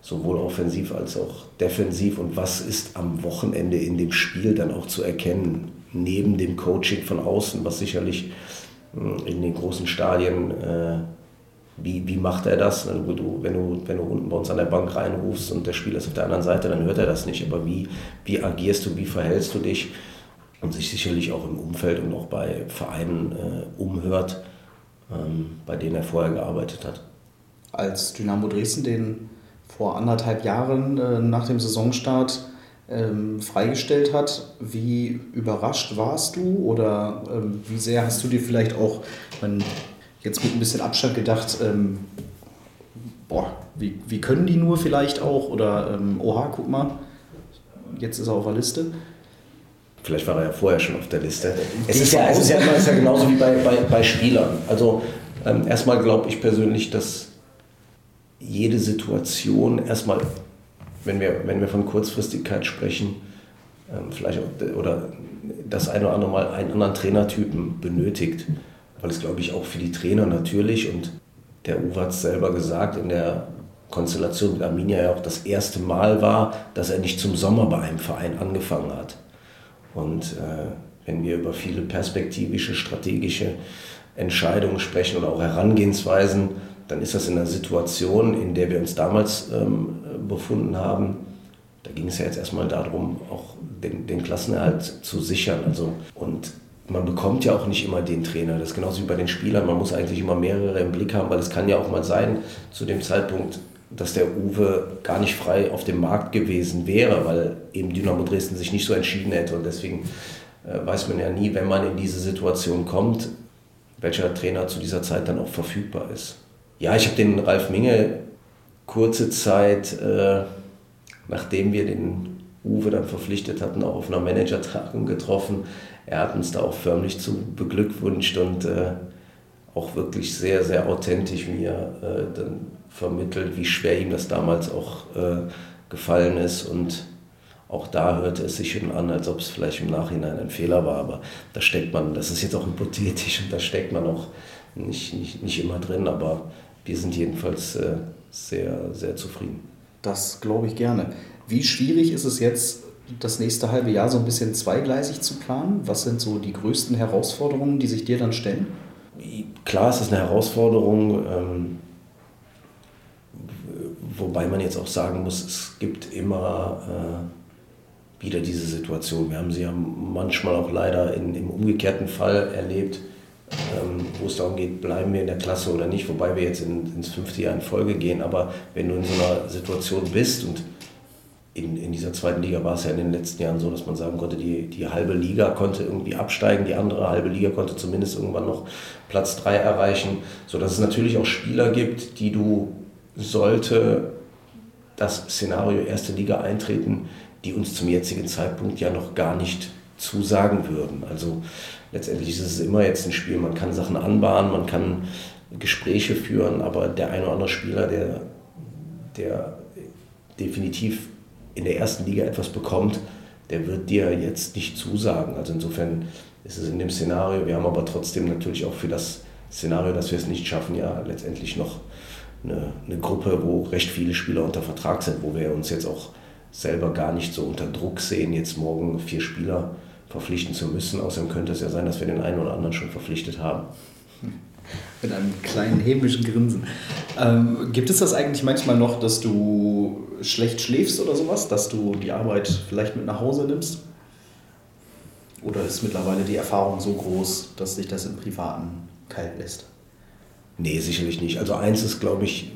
sowohl offensiv als auch defensiv und was ist am Wochenende in dem Spiel dann auch zu erkennen, neben dem Coaching von außen, was sicherlich hm, in den großen Stadien, äh, wie, wie macht er das? Wenn du, wenn, du, wenn du unten bei uns an der Bank reinrufst und der Spieler ist auf der anderen Seite, dann hört er das nicht. Aber wie, wie agierst du, wie verhältst du dich? Und sich sicherlich auch im Umfeld und auch bei Vereinen äh, umhört, ähm, bei denen er vorher gearbeitet hat. Als Dynamo Dresden den vor anderthalb Jahren äh, nach dem Saisonstart ähm, freigestellt hat, wie überrascht warst du oder ähm, wie sehr hast du dir vielleicht auch man, jetzt mit ein bisschen Abstand gedacht, ähm, boah, wie, wie können die nur vielleicht auch oder ähm, oha, guck mal, jetzt ist er auf der Liste. Vielleicht war er ja vorher schon auf der Liste. Es ist ja, es ist ja, es ist ja genauso wie bei, bei, bei Spielern. Also ähm, erstmal glaube ich persönlich, dass jede Situation erstmal, wenn wir, wenn wir von Kurzfristigkeit sprechen, ähm, vielleicht auch, oder das eine oder andere Mal einen anderen Trainertypen benötigt. Weil es, glaube ich, auch für die Trainer natürlich und der Uwe hat es selber gesagt, in der Konstellation mit Arminia ja auch das erste Mal war, dass er nicht zum Sommer bei einem Verein angefangen hat. Und äh, wenn wir über viele perspektivische, strategische Entscheidungen sprechen oder auch Herangehensweisen, dann ist das in einer Situation, in der wir uns damals ähm, befunden haben. Da ging es ja jetzt erstmal darum, auch den, den Klassenerhalt zu sichern. Also, und man bekommt ja auch nicht immer den Trainer. Das ist genauso wie bei den Spielern. Man muss eigentlich immer mehrere im Blick haben, weil es kann ja auch mal sein, zu dem Zeitpunkt, dass der Uwe gar nicht frei auf dem Markt gewesen wäre, weil eben Dynamo Dresden sich nicht so entschieden hätte. Und deswegen äh, weiß man ja nie, wenn man in diese Situation kommt, welcher Trainer zu dieser Zeit dann auch verfügbar ist. Ja, ich habe den Ralf Minge kurze Zeit, äh, nachdem wir den Uwe dann verpflichtet hatten, auch auf einer Managertagung getroffen. Er hat uns da auch förmlich zu beglückwünscht und äh, auch wirklich sehr, sehr authentisch mir äh, dann vermittelt, wie schwer ihm das damals auch äh, gefallen ist. Und auch da hörte es sich schon an, als ob es vielleicht im Nachhinein ein Fehler war. Aber da steckt man, das ist jetzt auch hypothetisch und da steckt man auch nicht, nicht, nicht immer drin. Aber wir sind jedenfalls äh, sehr, sehr zufrieden. Das glaube ich gerne. Wie schwierig ist es jetzt, das nächste halbe Jahr so ein bisschen zweigleisig zu planen? Was sind so die größten Herausforderungen, die sich dir dann stellen? Klar ist es eine Herausforderung, ähm, wobei man jetzt auch sagen muss, es gibt immer äh, wieder diese Situation. Wir haben sie ja manchmal auch leider in, im umgekehrten Fall erlebt, ähm, wo es darum geht, bleiben wir in der Klasse oder nicht, wobei wir jetzt in, ins fünfte Jahr in Folge gehen. Aber wenn du in so einer Situation bist und in, in dieser zweiten Liga war es ja in den letzten Jahren so, dass man sagen konnte, die, die halbe Liga konnte irgendwie absteigen, die andere halbe Liga konnte zumindest irgendwann noch Platz 3 erreichen, sodass es natürlich auch Spieler gibt, die du, sollte das Szenario erste Liga eintreten, die uns zum jetzigen Zeitpunkt ja noch gar nicht zusagen würden. Also letztendlich ist es immer jetzt ein Spiel, man kann Sachen anbahnen, man kann Gespräche führen, aber der eine oder andere Spieler, der, der definitiv in der ersten Liga etwas bekommt, der wird dir jetzt nicht zusagen. Also insofern ist es in dem Szenario, wir haben aber trotzdem natürlich auch für das Szenario, dass wir es nicht schaffen, ja letztendlich noch eine, eine Gruppe, wo recht viele Spieler unter Vertrag sind, wo wir uns jetzt auch selber gar nicht so unter Druck sehen, jetzt morgen vier Spieler verpflichten zu müssen. Außerdem könnte es ja sein, dass wir den einen oder anderen schon verpflichtet haben. Mit einem kleinen hämischen Grinsen. Ähm, gibt es das eigentlich manchmal noch, dass du schlecht schläfst oder sowas, dass du die Arbeit vielleicht mit nach Hause nimmst? Oder ist mittlerweile die Erfahrung so groß, dass sich das im Privaten kalt lässt? Nee, sicherlich nicht. Also eins ist, glaube ich,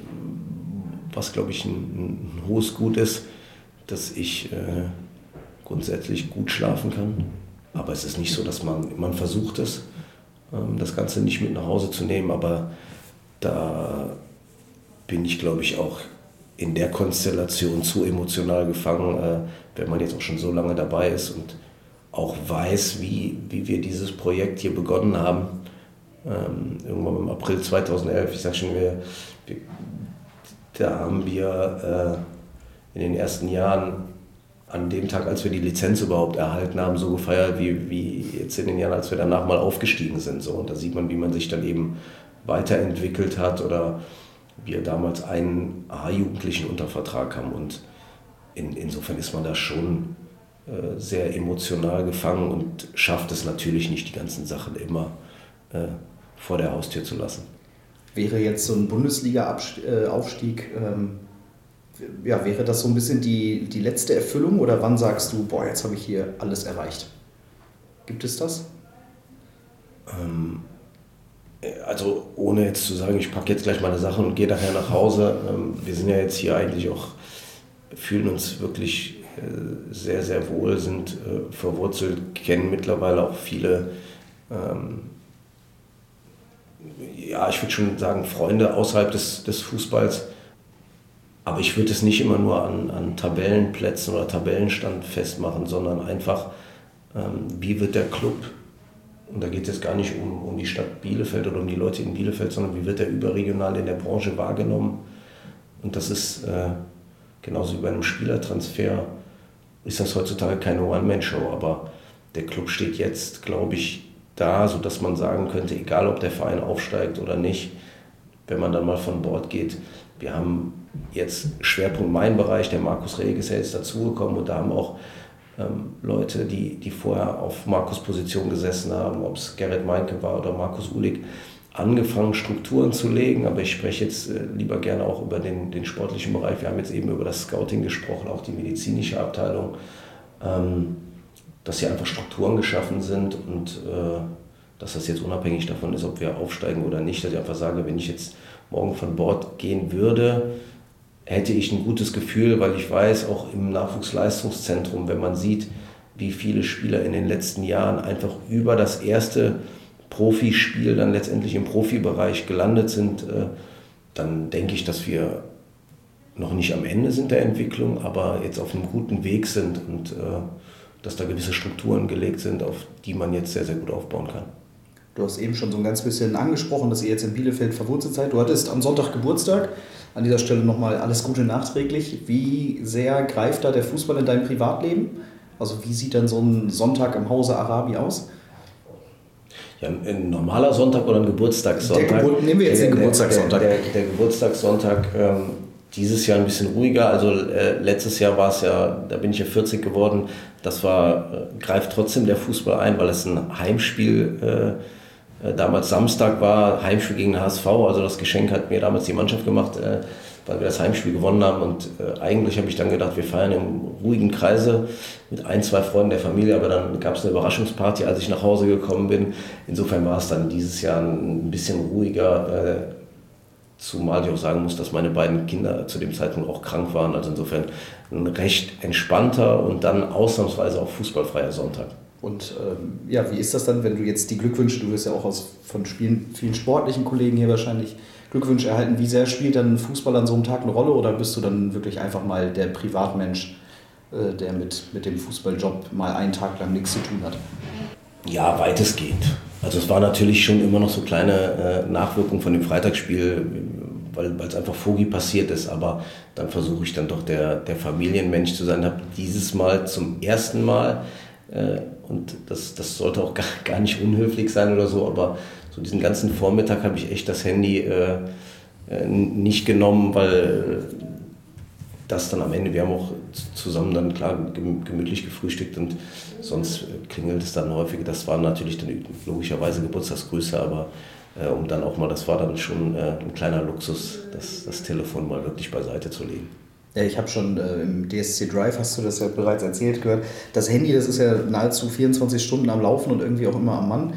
was, glaube ich, ein, ein, hohes Gut ist, dass ich äh, grundsätzlich gut schlafen kann. Aber es ist nicht so, dass man, man versucht es, ähm, das Ganze nicht mit nach Hause zu nehmen. Aber da bin ich, glaube ich, auch in der Konstellation zu emotional gefangen, äh, wenn man jetzt auch schon so lange dabei ist und auch weiß, wie, wie wir dieses Projekt hier begonnen haben. Ähm, irgendwann im April 2011, ich sage schon, wir, wir, da haben wir äh, in den ersten Jahren an dem Tag, als wir die Lizenz überhaupt erhalten haben, so gefeiert, wie, wie jetzt in den Jahren, als wir danach mal aufgestiegen sind. So. Und da sieht man, wie man sich dann eben weiterentwickelt hat oder wir damals einen A-Jugendlichen unter Vertrag haben. Und in, insofern ist man da schon äh, sehr emotional gefangen und schafft es natürlich nicht, die ganzen Sachen immer äh, vor der Haustür zu lassen. Wäre jetzt so ein Bundesliga-Aufstieg, ähm, ja, wäre das so ein bisschen die, die letzte Erfüllung oder wann sagst du, boah, jetzt habe ich hier alles erreicht? Gibt es das? Ähm, also ohne jetzt zu sagen, ich packe jetzt gleich meine Sachen und gehe nachher nach Hause. Ähm, wir sind ja jetzt hier eigentlich auch, fühlen uns wirklich äh, sehr, sehr wohl, sind äh, verwurzelt, kennen mittlerweile auch viele, ähm, ja, ich würde schon sagen, Freunde außerhalb des, des Fußballs. Aber ich würde es nicht immer nur an, an Tabellenplätzen oder Tabellenstand festmachen, sondern einfach, ähm, wie wird der Club und da geht es gar nicht um, um die Stadt Bielefeld oder um die Leute in Bielefeld, sondern wie wird er überregional in der Branche wahrgenommen. Und das ist äh, genauso wie bei einem Spielertransfer, ist das heutzutage keine One-Man-Show, aber der Club steht jetzt, glaube ich, da, sodass man sagen könnte, egal ob der Verein aufsteigt oder nicht, wenn man dann mal von Bord geht, wir haben jetzt Schwerpunkt mein Bereich, der Markus Reg ist ja jetzt dazugekommen und da haben auch ähm, Leute, die, die vorher auf Markus Position gesessen haben, ob es Gerrit Meinke war oder Markus Ulig, angefangen, Strukturen zu legen, aber ich spreche jetzt äh, lieber gerne auch über den, den sportlichen Bereich. Wir haben jetzt eben über das Scouting gesprochen, auch die medizinische Abteilung, ähm, dass hier einfach Strukturen geschaffen sind und äh, dass das jetzt unabhängig davon ist, ob wir aufsteigen oder nicht, dass ich einfach sage, wenn ich jetzt morgen von Bord gehen würde, hätte ich ein gutes Gefühl, weil ich weiß, auch im Nachwuchsleistungszentrum, wenn man sieht, wie viele Spieler in den letzten Jahren einfach über das erste Profispiel dann letztendlich im Profibereich gelandet sind, äh, dann denke ich, dass wir noch nicht am Ende sind der Entwicklung, aber jetzt auf einem guten Weg sind und äh, dass da gewisse Strukturen gelegt sind, auf die man jetzt sehr, sehr gut aufbauen kann. Du hast eben schon so ein ganz bisschen angesprochen, dass ihr jetzt in Bielefeld verwurzelt seid. Du hattest am Sonntag Geburtstag. An dieser Stelle nochmal alles Gute nachträglich. Wie sehr greift da der Fußball in dein Privatleben? Also wie sieht dann so ein Sonntag im Hause Arabi aus? Ja, ein normaler Sonntag oder ein Geburtstagssonntag? Gebur nehmen wir jetzt den Geburtstagssonntag. Der, der, der, der Geburtstagssonntag ähm, dieses Jahr ein bisschen ruhiger. Also äh, letztes Jahr war es ja, da bin ich ja 40 geworden. Das war, äh, greift trotzdem der Fußball ein, weil es ein Heimspiel äh damals Samstag war, Heimspiel gegen den HSV. Also das Geschenk hat mir damals die Mannschaft gemacht, äh, weil wir das Heimspiel gewonnen haben. Und äh, eigentlich habe ich dann gedacht, wir feiern im ruhigen Kreise mit ein, zwei Freunden der Familie. Aber dann gab es eine Überraschungsparty, als ich nach Hause gekommen bin. Insofern war es dann dieses Jahr ein bisschen ruhiger Zumal ich auch sagen muss, dass meine beiden Kinder zu dem Zeitpunkt auch krank waren. Also insofern ein recht entspannter und dann ausnahmsweise auch fußballfreier Sonntag. Und ähm, ja, wie ist das dann, wenn du jetzt die Glückwünsche, du wirst ja auch aus, von Spielen, vielen sportlichen Kollegen hier wahrscheinlich Glückwünsche erhalten. Wie sehr spielt dann Fußball an so einem Tag eine Rolle oder bist du dann wirklich einfach mal der Privatmensch, äh, der mit, mit dem Fußballjob mal einen Tag lang nichts zu tun hat? Ja, weitestgehend. Also es war natürlich schon immer noch so kleine äh, Nachwirkungen von dem Freitagsspiel, weil es einfach Vogi passiert ist. Aber dann versuche ich dann doch der, der Familienmensch zu sein. Habe dieses Mal zum ersten Mal, und das, das sollte auch gar, gar nicht unhöflich sein oder so, aber so diesen ganzen Vormittag habe ich echt das Handy äh, äh nicht genommen, weil das dann am Ende, wir haben auch zusammen dann klar gemütlich gefrühstückt und sonst klingelt es dann häufig. Das waren natürlich dann logischerweise Geburtstagsgrüße, aber äh, um dann auch mal, das war dann schon äh, ein kleiner Luxus, das, das Telefon mal wirklich beiseite zu legen. Ja, ich habe schon äh, im DSC Drive, hast du das ja bereits erzählt, gehört. Das Handy, das ist ja nahezu 24 Stunden am Laufen und irgendwie auch immer am Mann.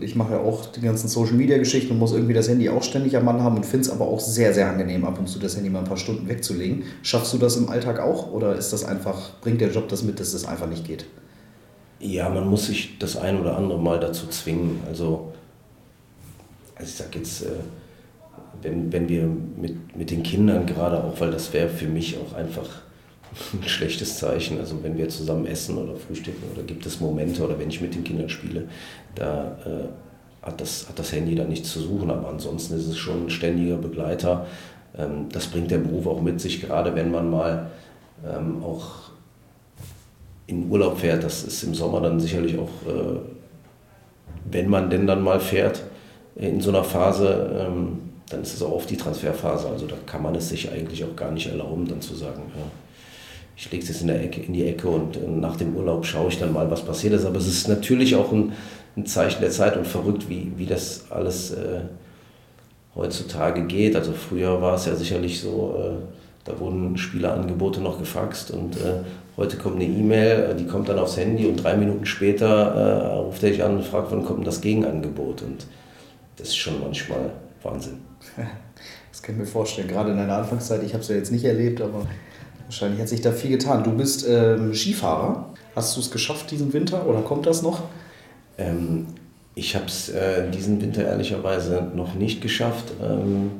Ich mache ja auch die ganzen Social Media Geschichten und muss irgendwie das Handy auch ständig am Mann haben und finde es aber auch sehr, sehr angenehm, ab und zu das Handy mal ein paar Stunden wegzulegen. Schaffst du das im Alltag auch oder ist das einfach, bringt der Job das mit, dass das einfach nicht geht? Ja, man muss sich das ein oder andere Mal dazu zwingen. Also, also ich sage jetzt, äh, wenn, wenn wir mit, mit den Kindern gerade auch, weil das wäre für mich auch einfach ein schlechtes Zeichen. Also wenn wir zusammen essen oder frühstücken oder gibt es Momente oder wenn ich mit den Kindern spiele, da äh, hat, das, hat das Handy da nichts zu suchen. Aber ansonsten ist es schon ein ständiger Begleiter. Ähm, das bringt der Beruf auch mit sich, gerade wenn man mal ähm, auch in Urlaub fährt. Das ist im Sommer dann sicherlich auch, äh, wenn man denn dann mal fährt, in so einer Phase, ähm, dann ist es auch oft die Transferphase. Also da kann man es sich eigentlich auch gar nicht erlauben, dann zu sagen, ja, ich lege es jetzt in, der Ecke, in die Ecke und äh, nach dem Urlaub schaue ich dann mal, was passiert ist. Aber es ist natürlich auch ein, ein Zeichen der Zeit und verrückt, wie, wie das alles äh, heutzutage geht. Also früher war es ja sicherlich so, äh, da wurden Spielerangebote noch gefaxt und äh, heute kommt eine E-Mail, äh, die kommt dann aufs Handy und drei Minuten später äh, ruft er dich an und fragt, wann kommt denn das Gegenangebot? Und das ist schon manchmal Wahnsinn. Das kann ich mir vorstellen, gerade in deiner Anfangszeit, ich habe es ja jetzt nicht erlebt, aber Wahrscheinlich hat sich da viel getan. Du bist ähm, Skifahrer. Hast du es geschafft diesen Winter oder kommt das noch? Ähm, ich habe es äh, diesen Winter ehrlicherweise noch nicht geschafft. Ähm,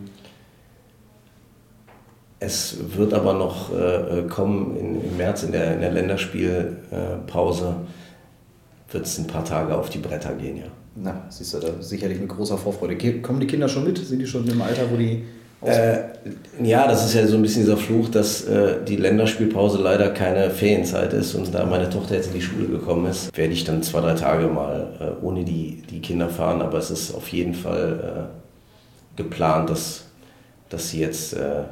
es wird aber noch äh, kommen in, im März in der, in der Länderspielpause. Äh, wird es ein paar Tage auf die Bretter gehen, ja. Na, siehst du, da sicherlich mit großer Vorfreude. Kommen die Kinder schon mit? Sind die schon im Alter, wo die äh, ja, das ist ja so ein bisschen dieser Fluch, dass äh, die Länderspielpause leider keine Ferienzeit ist und da meine Tochter jetzt in die Schule gekommen ist, werde ich dann zwei, drei Tage mal äh, ohne die, die Kinder fahren, aber es ist auf jeden Fall äh, geplant, dass, dass sie jetzt äh,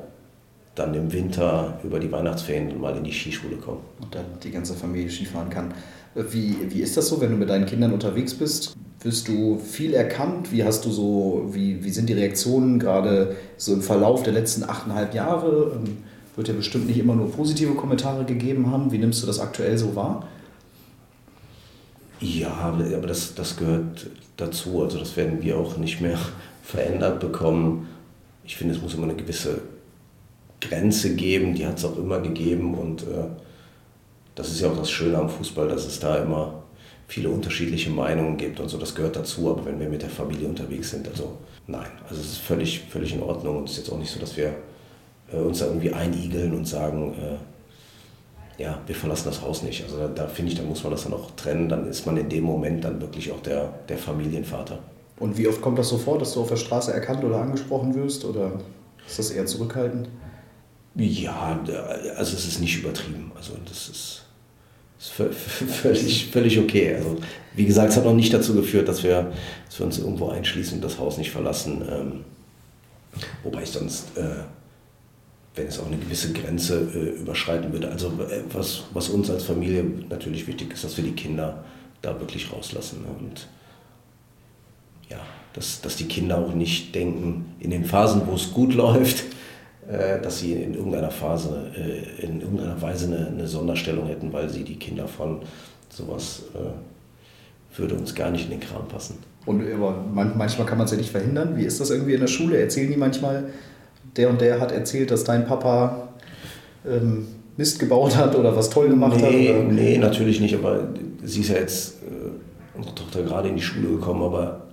dann im Winter über die Weihnachtsferien mal in die Skischule kommen. Und dann die ganze Familie Skifahren kann. Wie, wie ist das so, wenn du mit deinen Kindern unterwegs bist? wirst du viel erkannt? Wie hast du so, wie, wie sind die Reaktionen gerade so im Verlauf der letzten achteinhalb Jahre? Ähm, wird ja bestimmt nicht immer nur positive Kommentare gegeben haben. Wie nimmst du das aktuell so wahr? Ja, aber das, das gehört dazu. Also das werden wir auch nicht mehr verändert bekommen. Ich finde, es muss immer eine gewisse Grenze geben. Die hat es auch immer gegeben. Und äh, das ist ja auch das Schöne am Fußball, dass es da immer viele unterschiedliche Meinungen gibt und so. Das gehört dazu. Aber wenn wir mit der Familie unterwegs sind, also nein. Also es ist völlig, völlig in Ordnung. Und es ist jetzt auch nicht so, dass wir äh, uns da irgendwie einigeln und sagen, äh, ja, wir verlassen das Haus nicht. Also da, da finde ich, da muss man das dann auch trennen. Dann ist man in dem Moment dann wirklich auch der, der Familienvater. Und wie oft kommt das so vor, dass du auf der Straße erkannt oder angesprochen wirst? Oder ist das eher zurückhaltend? Ja, also es ist nicht übertrieben. Also das ist, ist völlig, völlig okay. Also wie gesagt, es hat noch nicht dazu geführt, dass wir, dass wir uns irgendwo einschließen und das Haus nicht verlassen. Ähm, wobei ich sonst äh, wenn es auch eine gewisse Grenze äh, überschreiten würde. Also äh, was, was uns als Familie natürlich wichtig ist, dass wir die Kinder da wirklich rauslassen. Ne? Und ja, dass, dass die Kinder auch nicht denken, in den Phasen, wo es gut läuft, dass sie in irgendeiner Phase, äh, in irgendeiner Weise eine, eine, Sonderstellung hätten, weil sie die Kinder von sowas äh, würde uns gar nicht in den Kram passen. Und aber manchmal kann man es ja nicht verhindern. Wie ist das irgendwie in der Schule? Erzählen die manchmal, der und der hat erzählt, dass dein Papa ähm, Mist gebaut hat oder was toll gemacht nee, hat? Nee, natürlich nicht, aber sie ist ja jetzt, äh, unsere Tochter gerade in die Schule gekommen, aber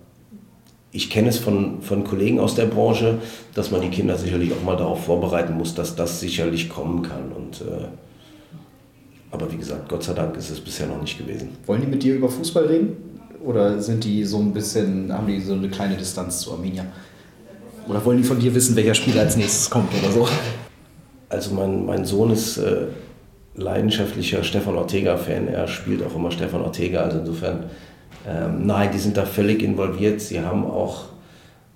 ich kenne es von, von Kollegen aus der Branche, dass man die Kinder sicherlich auch mal darauf vorbereiten muss, dass das sicherlich kommen kann. Und, äh, aber wie gesagt, Gott sei Dank ist es bisher noch nicht gewesen. Wollen die mit dir über Fußball reden? Oder sind die so ein bisschen, haben die so eine kleine Distanz zu Arminia? Oder wollen die von dir wissen, welcher Spieler als nächstes kommt oder so? Also mein, mein Sohn ist äh, leidenschaftlicher Stefan Ortega-Fan. Er spielt auch immer Stefan Ortega. Also insofern, ähm, nein, die sind da völlig involviert. Sie haben auch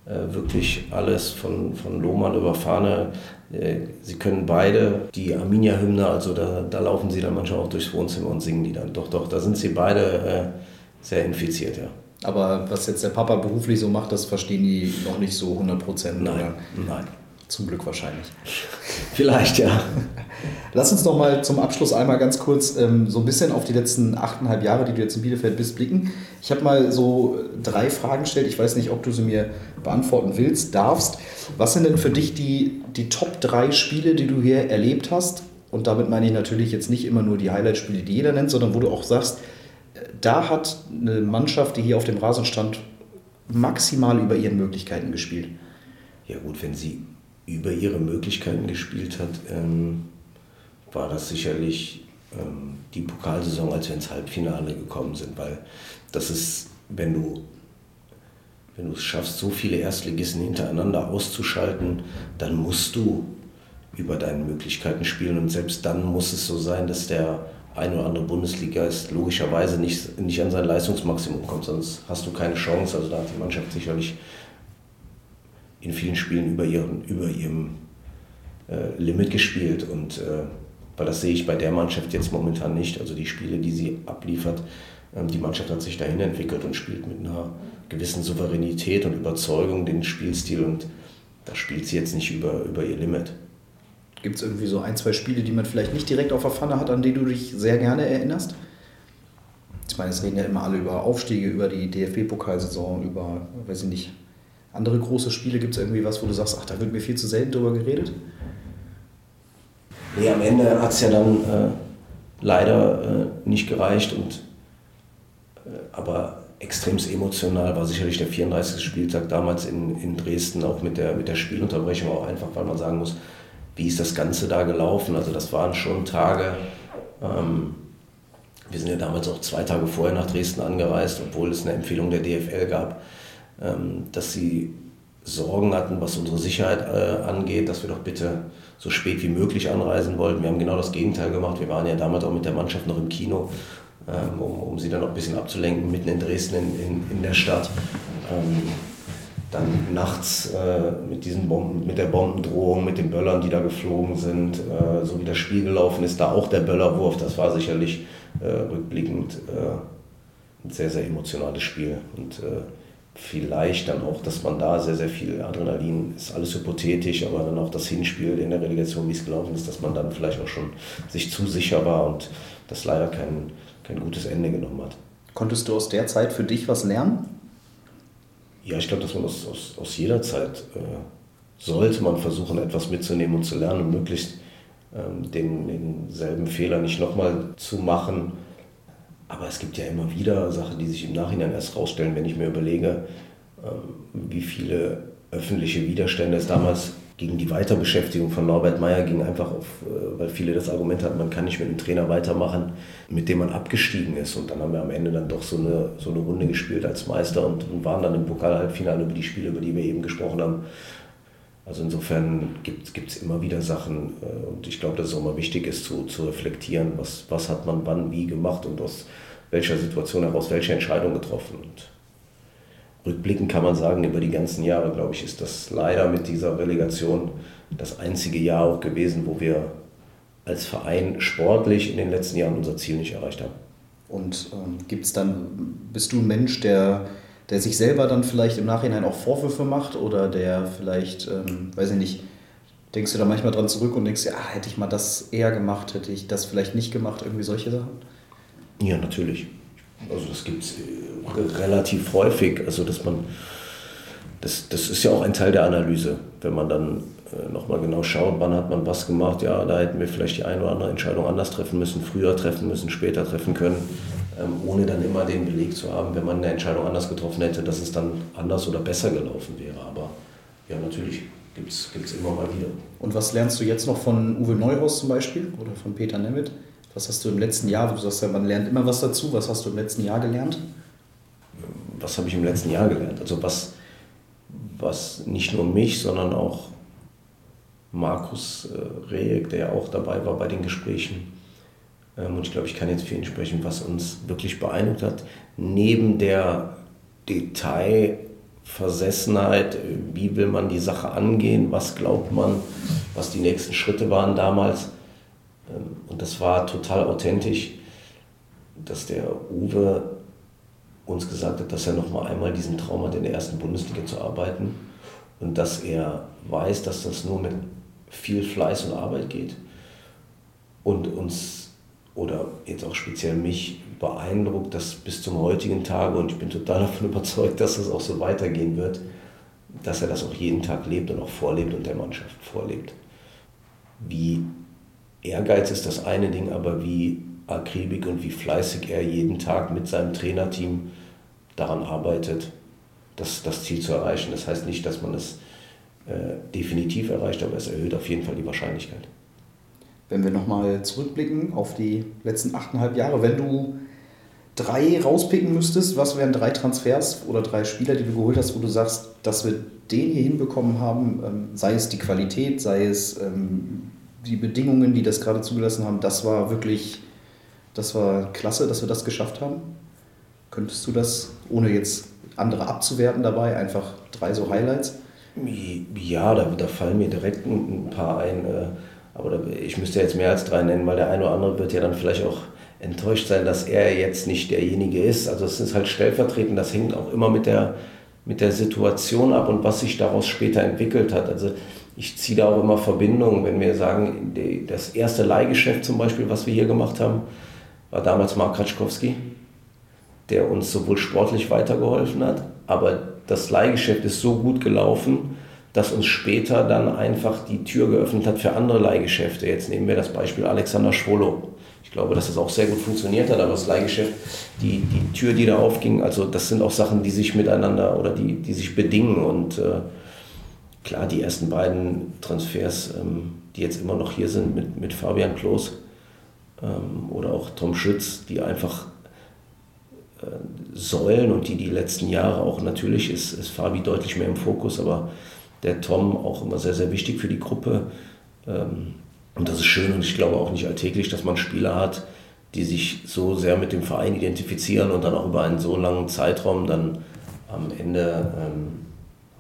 äh, wirklich alles von, von Lohmann über Fahne. Äh, sie können beide die Arminia-Hymne, also da, da laufen sie dann manchmal auch durchs Wohnzimmer und singen die dann. Doch, doch, da sind sie beide äh, sehr infiziert, ja. Aber was jetzt der Papa beruflich so macht, das verstehen die noch nicht so 100 Prozent. Nein, oder? nein. Zum Glück wahrscheinlich. Vielleicht, ja. Lass uns noch mal zum Abschluss einmal ganz kurz ähm, so ein bisschen auf die letzten achteinhalb Jahre, die du jetzt in Bielefeld bist, blicken. Ich habe mal so drei Fragen gestellt. Ich weiß nicht, ob du sie mir beantworten willst, darfst. Was sind denn für dich die, die Top drei Spiele, die du hier erlebt hast? Und damit meine ich natürlich jetzt nicht immer nur die Highlight-Spiele, die jeder nennt, sondern wo du auch sagst, da hat eine Mannschaft, die hier auf dem Rasen stand, maximal über ihren Möglichkeiten gespielt. Ja gut, wenn sie über ihre Möglichkeiten gespielt hat, ähm, war das sicherlich ähm, die Pokalsaison, als wir ins Halbfinale gekommen sind, weil das ist, wenn du wenn du es schaffst, so viele Erstligisten hintereinander auszuschalten, dann musst du über deine Möglichkeiten spielen und selbst dann muss es so sein, dass der ein oder andere Bundesliga ist logischerweise nicht, nicht an sein Leistungsmaximum kommt, sonst hast du keine Chance. Also da hat die Mannschaft sicherlich in vielen Spielen über, ihren, über ihrem äh, Limit gespielt. Und äh, weil das sehe ich bei der Mannschaft jetzt momentan nicht. Also die Spiele, die sie abliefert, äh, die Mannschaft hat sich dahin entwickelt und spielt mit einer gewissen Souveränität und Überzeugung den Spielstil und da spielt sie jetzt nicht über, über ihr Limit. Gibt es irgendwie so ein, zwei Spiele, die man vielleicht nicht direkt auf der Pfanne hat, an die du dich sehr gerne erinnerst? Ich meine, es reden ja immer alle über Aufstiege, über die DFB-Pokalsaison, über, weiß ich nicht, andere große Spiele. Gibt es irgendwie was, wo du sagst, ach, da wird mir viel zu selten drüber geredet? Nee, am Ende hat es ja dann äh, leider äh, nicht gereicht. Und, äh, aber extremst emotional war sicherlich der 34. Spieltag damals in, in Dresden, auch mit der, mit der Spielunterbrechung, auch einfach, weil man sagen muss, wie ist das Ganze da gelaufen? Also das waren schon Tage, ähm, wir sind ja damals auch zwei Tage vorher nach Dresden angereist, obwohl es eine Empfehlung der DFL gab, dass sie Sorgen hatten, was unsere Sicherheit äh, angeht, dass wir doch bitte so spät wie möglich anreisen wollten. Wir haben genau das Gegenteil gemacht. Wir waren ja damals auch mit der Mannschaft noch im Kino, ähm, um, um sie dann noch ein bisschen abzulenken, mitten in Dresden in, in, in der Stadt. Ähm, dann nachts äh, mit, diesen Bomben, mit der Bombendrohung, mit den Böllern, die da geflogen sind, äh, so wie das Spiel gelaufen ist, da auch der Böllerwurf, das war sicherlich rückblickend ein sehr, sehr emotionales Spiel. Und vielleicht dann auch, dass man da sehr, sehr viel Adrenalin, ist alles hypothetisch, aber dann auch das Hinspiel in der Relegation, wie es gelaufen ist, dass man dann vielleicht auch schon sich zu sicher war und das leider kein, kein gutes Ende genommen hat. Konntest du aus der Zeit für dich was lernen? Ja, ich glaube, dass man aus, aus, aus jeder Zeit äh, sollte man versuchen, etwas mitzunehmen und zu lernen und möglichst ähm, den, denselben Fehler nicht nochmal zu machen. Aber es gibt ja immer wieder Sachen, die sich im Nachhinein erst rausstellen, wenn ich mir überlege, ähm, wie viele öffentliche Widerstände es damals gegen die Weiterbeschäftigung von Norbert Meyer ging, einfach auf, äh, weil viele das Argument hatten, man kann nicht mit einem Trainer weitermachen, mit dem man abgestiegen ist. Und dann haben wir am Ende dann doch so eine, so eine Runde gespielt als Meister und, und waren dann im Pokal-Halbfinale über die Spiele, über die wir eben gesprochen haben. Also insofern gibt es immer wieder Sachen äh, und ich glaube, dass es auch mal wichtig ist zu, zu reflektieren, was, was hat man wann wie gemacht und aus welcher Situation heraus welche Entscheidung getroffen. Und rückblickend kann man sagen, über die ganzen Jahre, glaube ich, ist das leider mit dieser Relegation das einzige Jahr auch gewesen, wo wir als Verein sportlich in den letzten Jahren unser Ziel nicht erreicht haben. Und ähm, gibt es dann, bist du ein Mensch, der der sich selber dann vielleicht im Nachhinein auch Vorwürfe macht oder der vielleicht, ähm, weiß ich nicht, denkst du da manchmal dran zurück und denkst, ja, hätte ich mal das eher gemacht, hätte ich das vielleicht nicht gemacht, irgendwie solche Sachen? Ja, natürlich. Also das gibt es äh, relativ häufig. Also dass man, das, das ist ja auch ein Teil der Analyse, wenn man dann äh, nochmal genau schaut, wann hat man was gemacht, ja, da hätten wir vielleicht die eine oder andere Entscheidung anders treffen müssen, früher treffen müssen, später treffen können. Ähm, ohne dann immer den Beleg zu haben, wenn man eine Entscheidung anders getroffen hätte, dass es dann anders oder besser gelaufen wäre. Aber ja, natürlich gibt es immer mal wieder. Und was lernst du jetzt noch von Uwe Neuhaus zum Beispiel oder von Peter Nemeth? Was hast du im letzten Jahr, du sagst ja, man lernt immer was dazu, was hast du im letzten Jahr gelernt? Was habe ich im letzten Jahr gelernt? Also was, was nicht nur mich, sondern auch Markus äh, Rehek, der ja auch dabei war bei den Gesprächen, und ich glaube, ich kann jetzt für ihn sprechen, was uns wirklich beeindruckt hat, neben der Detailversessenheit, wie will man die Sache angehen, was glaubt man, was die nächsten Schritte waren damals. Ähm, und das war total authentisch, dass der Uwe uns gesagt hat, dass er noch mal einmal diesen Traum hat, in der ersten Bundesliga zu arbeiten und dass er weiß, dass das nur mit viel Fleiß und Arbeit geht und uns oder jetzt auch speziell mich beeindruckt, dass bis zum heutigen Tage, und ich bin total davon überzeugt, dass es auch so weitergehen wird, dass er das auch jeden Tag lebt und auch vorlebt und der Mannschaft vorlebt. Wie Ehrgeiz ist das eine Ding, aber wie akribik und wie fleißig er jeden Tag mit seinem Trainerteam daran arbeitet, das, das Ziel zu erreichen. Das heißt nicht, dass man es äh, definitiv erreicht, aber es erhöht auf jeden Fall die Wahrscheinlichkeit wenn wir nochmal zurückblicken auf die letzten achteinhalb Jahre, wenn du drei rauspicken müsstest, was wären drei Transfers oder drei Spieler, die du geholt hast, wo du sagst, dass wir den hier hinbekommen haben, ähm, sei es die Qualität, sei es ähm, die Bedingungen, die das gerade zugelassen haben, das war wirklich, das war klasse, dass wir das geschafft haben. Könntest du das, ohne jetzt andere abzuwerten dabei, einfach drei so Highlights? Ja, da, da fallen mir direkt ein paar ein. Aber ich müsste jetzt mehr als drei nennen, weil der eine oder andere wird ja dann vielleicht auch enttäuscht sein, dass er jetzt nicht derjenige ist. Also es ist halt stellvertretend, das hängt auch immer mit der, mit der Situation ab und was sich daraus später entwickelt hat. Also ich ziehe da auch immer Verbindungen, wenn wir sagen, das erste Leihgeschäft zum Beispiel, was wir hier gemacht haben, war damals Mark Kaczkowski, der uns sowohl sportlich weitergeholfen hat, aber das Leihgeschäft ist so gut gelaufen, das uns später dann einfach die Tür geöffnet hat für andere Leihgeschäfte. Jetzt nehmen wir das Beispiel Alexander Schwolo. Ich glaube, dass das auch sehr gut funktioniert hat, aber das Leihgeschäft, die, die Tür, die da aufging, also das sind auch Sachen, die sich miteinander oder die, die sich bedingen. Und äh, klar, die ersten beiden Transfers, ähm, die jetzt immer noch hier sind mit, mit Fabian Klos ähm, oder auch Tom Schütz, die einfach äh, Säulen und die die letzten Jahre auch natürlich ist, ist Fabi deutlich mehr im Fokus, aber der Tom auch immer sehr, sehr wichtig für die Gruppe. Ähm, und das ist schön und ich glaube auch nicht alltäglich, dass man Spieler hat, die sich so sehr mit dem Verein identifizieren und dann auch über einen so langen Zeitraum dann am Ende ähm,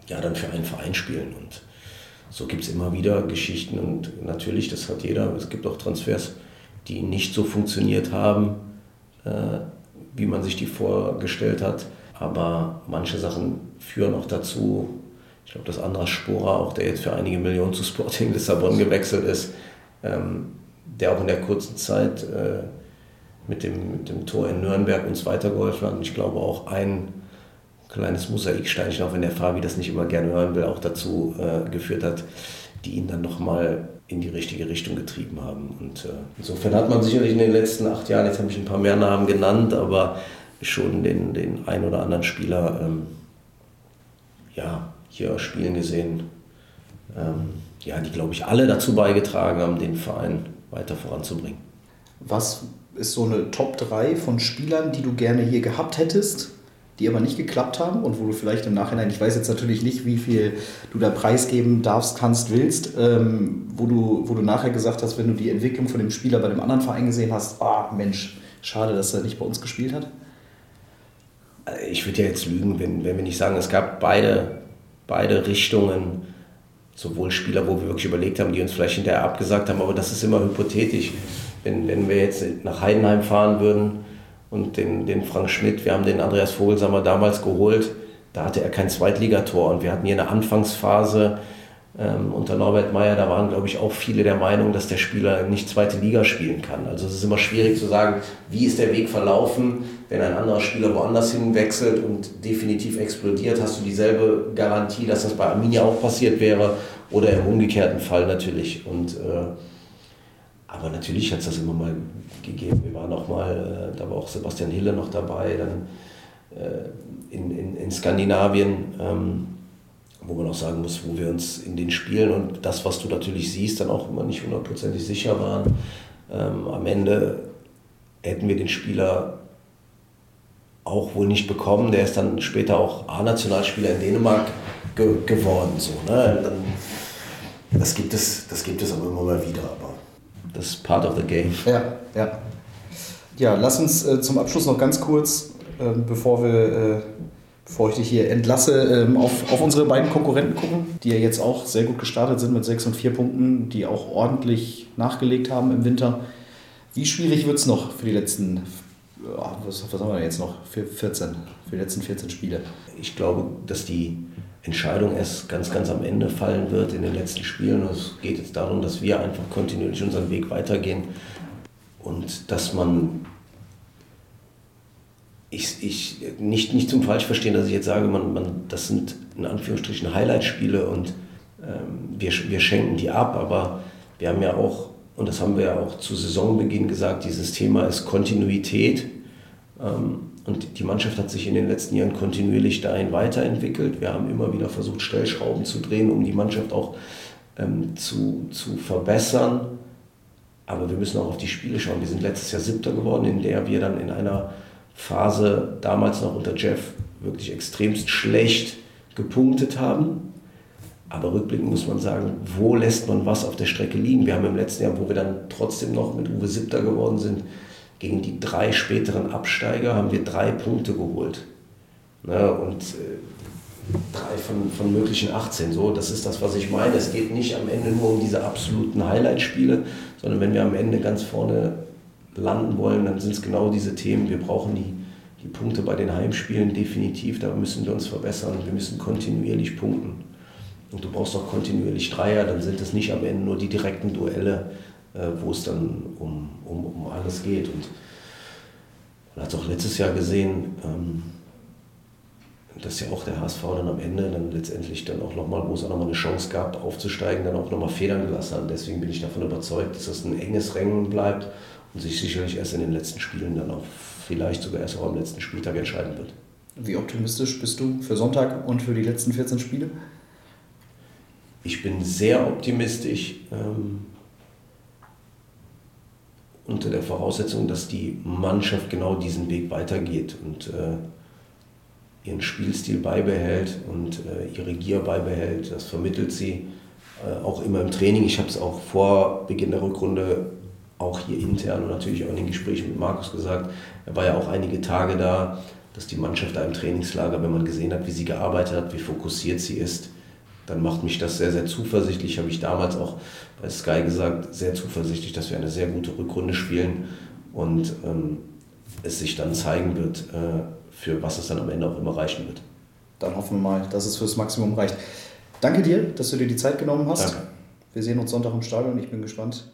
ja, dann für einen Verein spielen. Und so gibt es immer wieder Geschichten und natürlich, das hat jeder, es gibt auch Transfers, die nicht so funktioniert haben, äh, wie man sich die vorgestellt hat. Aber manche Sachen führen auch dazu, ich glaube, dass Andras Spora, auch der jetzt für einige Millionen zu Sporting Lissabon gewechselt ist, ähm, der auch in der kurzen Zeit äh, mit, dem, mit dem Tor in Nürnberg uns weitergeholfen hat. Und ich glaube auch ein kleines Mosaiksteinchen, auch wenn der Fabi das nicht immer gerne hören will, auch dazu äh, geführt hat, die ihn dann nochmal in die richtige Richtung getrieben haben. Und äh, insofern hat man sicherlich in den letzten acht Jahren, jetzt habe ich ein paar mehr Namen genannt, aber schon den, den ein oder anderen Spieler ähm, ja, hier spielen gesehen, ähm, ja, die, glaube ich, alle dazu beigetragen haben, den Verein weiter voranzubringen. Was ist so eine Top 3 von Spielern, die du gerne hier gehabt hättest, die aber nicht geklappt haben und wo du vielleicht im Nachhinein, ich weiß jetzt natürlich nicht, wie viel du da preisgeben darfst, kannst, willst, ähm, wo, du, wo du nachher gesagt hast, wenn du die Entwicklung von dem Spieler bei dem anderen Verein gesehen hast, ah Mensch, schade, dass er nicht bei uns gespielt hat? Ich würde ja jetzt lügen, wenn, wenn wir nicht sagen, es gab beide, beide Richtungen, sowohl Spieler, wo wir wirklich überlegt haben, die uns vielleicht hinterher abgesagt haben, aber das ist immer hypothetisch. Wenn, wenn wir jetzt nach Heidenheim fahren würden, und den, den Frank Schmidt, wir haben den Andreas Vogelsammer damals geholt, da hatte er kein Zweitligator und wir hatten hier eine Anfangsphase ähm, unter Norbert Meyer, da waren glaube ich auch viele der Meinung, dass der Spieler nicht zweite Liga spielen kann. Also es ist immer schwierig zu sagen, wie ist der Weg verlaufen, wenn ein anderer Spieler woanders hin wechselt und definitiv explodiert, hast du dieselbe Garantie, dass das bei Arminia auch passiert wäre oder im umgekehrten Fall natürlich. Und äh, aber natürlich hat es das immer mal gegeben. Wir waren auch mal, äh, da war auch Sebastian Hille noch dabei, dann äh, in, in, in Skandinavien, ähm, wo man auch sagen muss, wo wir uns in den Spielen und das, was du natürlich siehst, dann auch immer nicht hundertprozentig sicher waren. Ähm, am Ende hätten wir den Spieler auch wohl nicht bekommen. Der ist dann später auch A-Nationalspieler in Dänemark ge geworden. So, ne? dann, das, gibt es, das gibt es aber immer mal wieder. Aber das ist part of the game. Ja, ja. Ja, lass uns äh, zum Abschluss noch ganz kurz, äh, bevor wir, äh, bevor ich dich hier entlasse, ähm, auf, auf unsere beiden Konkurrenten gucken, die ja jetzt auch sehr gut gestartet sind mit sechs und vier Punkten, die auch ordentlich nachgelegt haben im Winter. Wie schwierig wird es noch für die letzten, was, was haben wir jetzt noch, für 14, für die letzten 14 Spiele? Ich glaube, dass die Entscheidung erst ganz, ganz am Ende fallen wird in den letzten Spielen. Es geht jetzt darum, dass wir einfach kontinuierlich unseren Weg weitergehen und dass man ich, ich nicht, nicht zum falsch verstehen, dass ich jetzt sage, man, man, das sind in Anführungsstrichen Highlight-Spiele und ähm, wir, wir schenken die ab, aber wir haben ja auch, und das haben wir ja auch zu Saisonbeginn gesagt, dieses Thema ist Kontinuität. Ähm, und die Mannschaft hat sich in den letzten Jahren kontinuierlich dahin weiterentwickelt. Wir haben immer wieder versucht, Stellschrauben zu drehen, um die Mannschaft auch ähm, zu, zu verbessern. Aber wir müssen auch auf die Spiele schauen. Wir sind letztes Jahr Siebter geworden, in der wir dann in einer Phase, damals noch unter Jeff, wirklich extremst schlecht gepunktet haben. Aber rückblickend muss man sagen, wo lässt man was auf der Strecke liegen? Wir haben im letzten Jahr, wo wir dann trotzdem noch mit Uwe Siebter geworden sind, gegen die drei späteren Absteiger haben wir drei Punkte geholt. Ne, und äh, drei von, von möglichen 18. So, das ist das, was ich meine. Es geht nicht am Ende nur um diese absoluten Highlight-Spiele, sondern wenn wir am Ende ganz vorne landen wollen, dann sind es genau diese Themen. Wir brauchen die, die Punkte bei den Heimspielen definitiv, da müssen wir uns verbessern. Wir müssen kontinuierlich punkten. Und du brauchst auch kontinuierlich Dreier, dann sind es nicht am Ende nur die direkten Duelle, äh, wo es dann um, um, um alles geht. Und man hat es auch letztes Jahr gesehen, ähm, dass ja auch der HSV dann am Ende dann letztendlich dann auch nochmal, wo es auch nochmal eine Chance gab, aufzusteigen, dann auch nochmal Federn gelassen hat. Deswegen bin ich davon überzeugt, dass das ein enges Rennen bleibt und sich sicherlich erst in den letzten Spielen dann auch vielleicht sogar erst auch am letzten Spieltag entscheiden wird. Wie optimistisch bist du für Sonntag und für die letzten 14 Spiele? Ich bin sehr optimistisch. Ähm, unter der Voraussetzung, dass die Mannschaft genau diesen Weg weitergeht und äh, ihren Spielstil beibehält und äh, ihre Gier beibehält. Das vermittelt sie äh, auch immer im Training. Ich habe es auch vor Beginn der Rückrunde auch hier intern und natürlich auch in den Gesprächen mit Markus gesagt. Er war ja auch einige Tage da, dass die Mannschaft da im Trainingslager, wenn man gesehen hat, wie sie gearbeitet hat, wie fokussiert sie ist, dann macht mich das sehr, sehr zuversichtlich. Habe ich damals auch bei Sky gesagt, sehr zuversichtlich, dass wir eine sehr gute Rückrunde spielen. Und ähm, es sich dann zeigen wird, äh, für was es dann am Ende auch immer reichen wird. Dann hoffen wir mal, dass es fürs Maximum reicht. Danke dir, dass du dir die Zeit genommen hast. Danke. Wir sehen uns Sonntag im Stadion. Ich bin gespannt.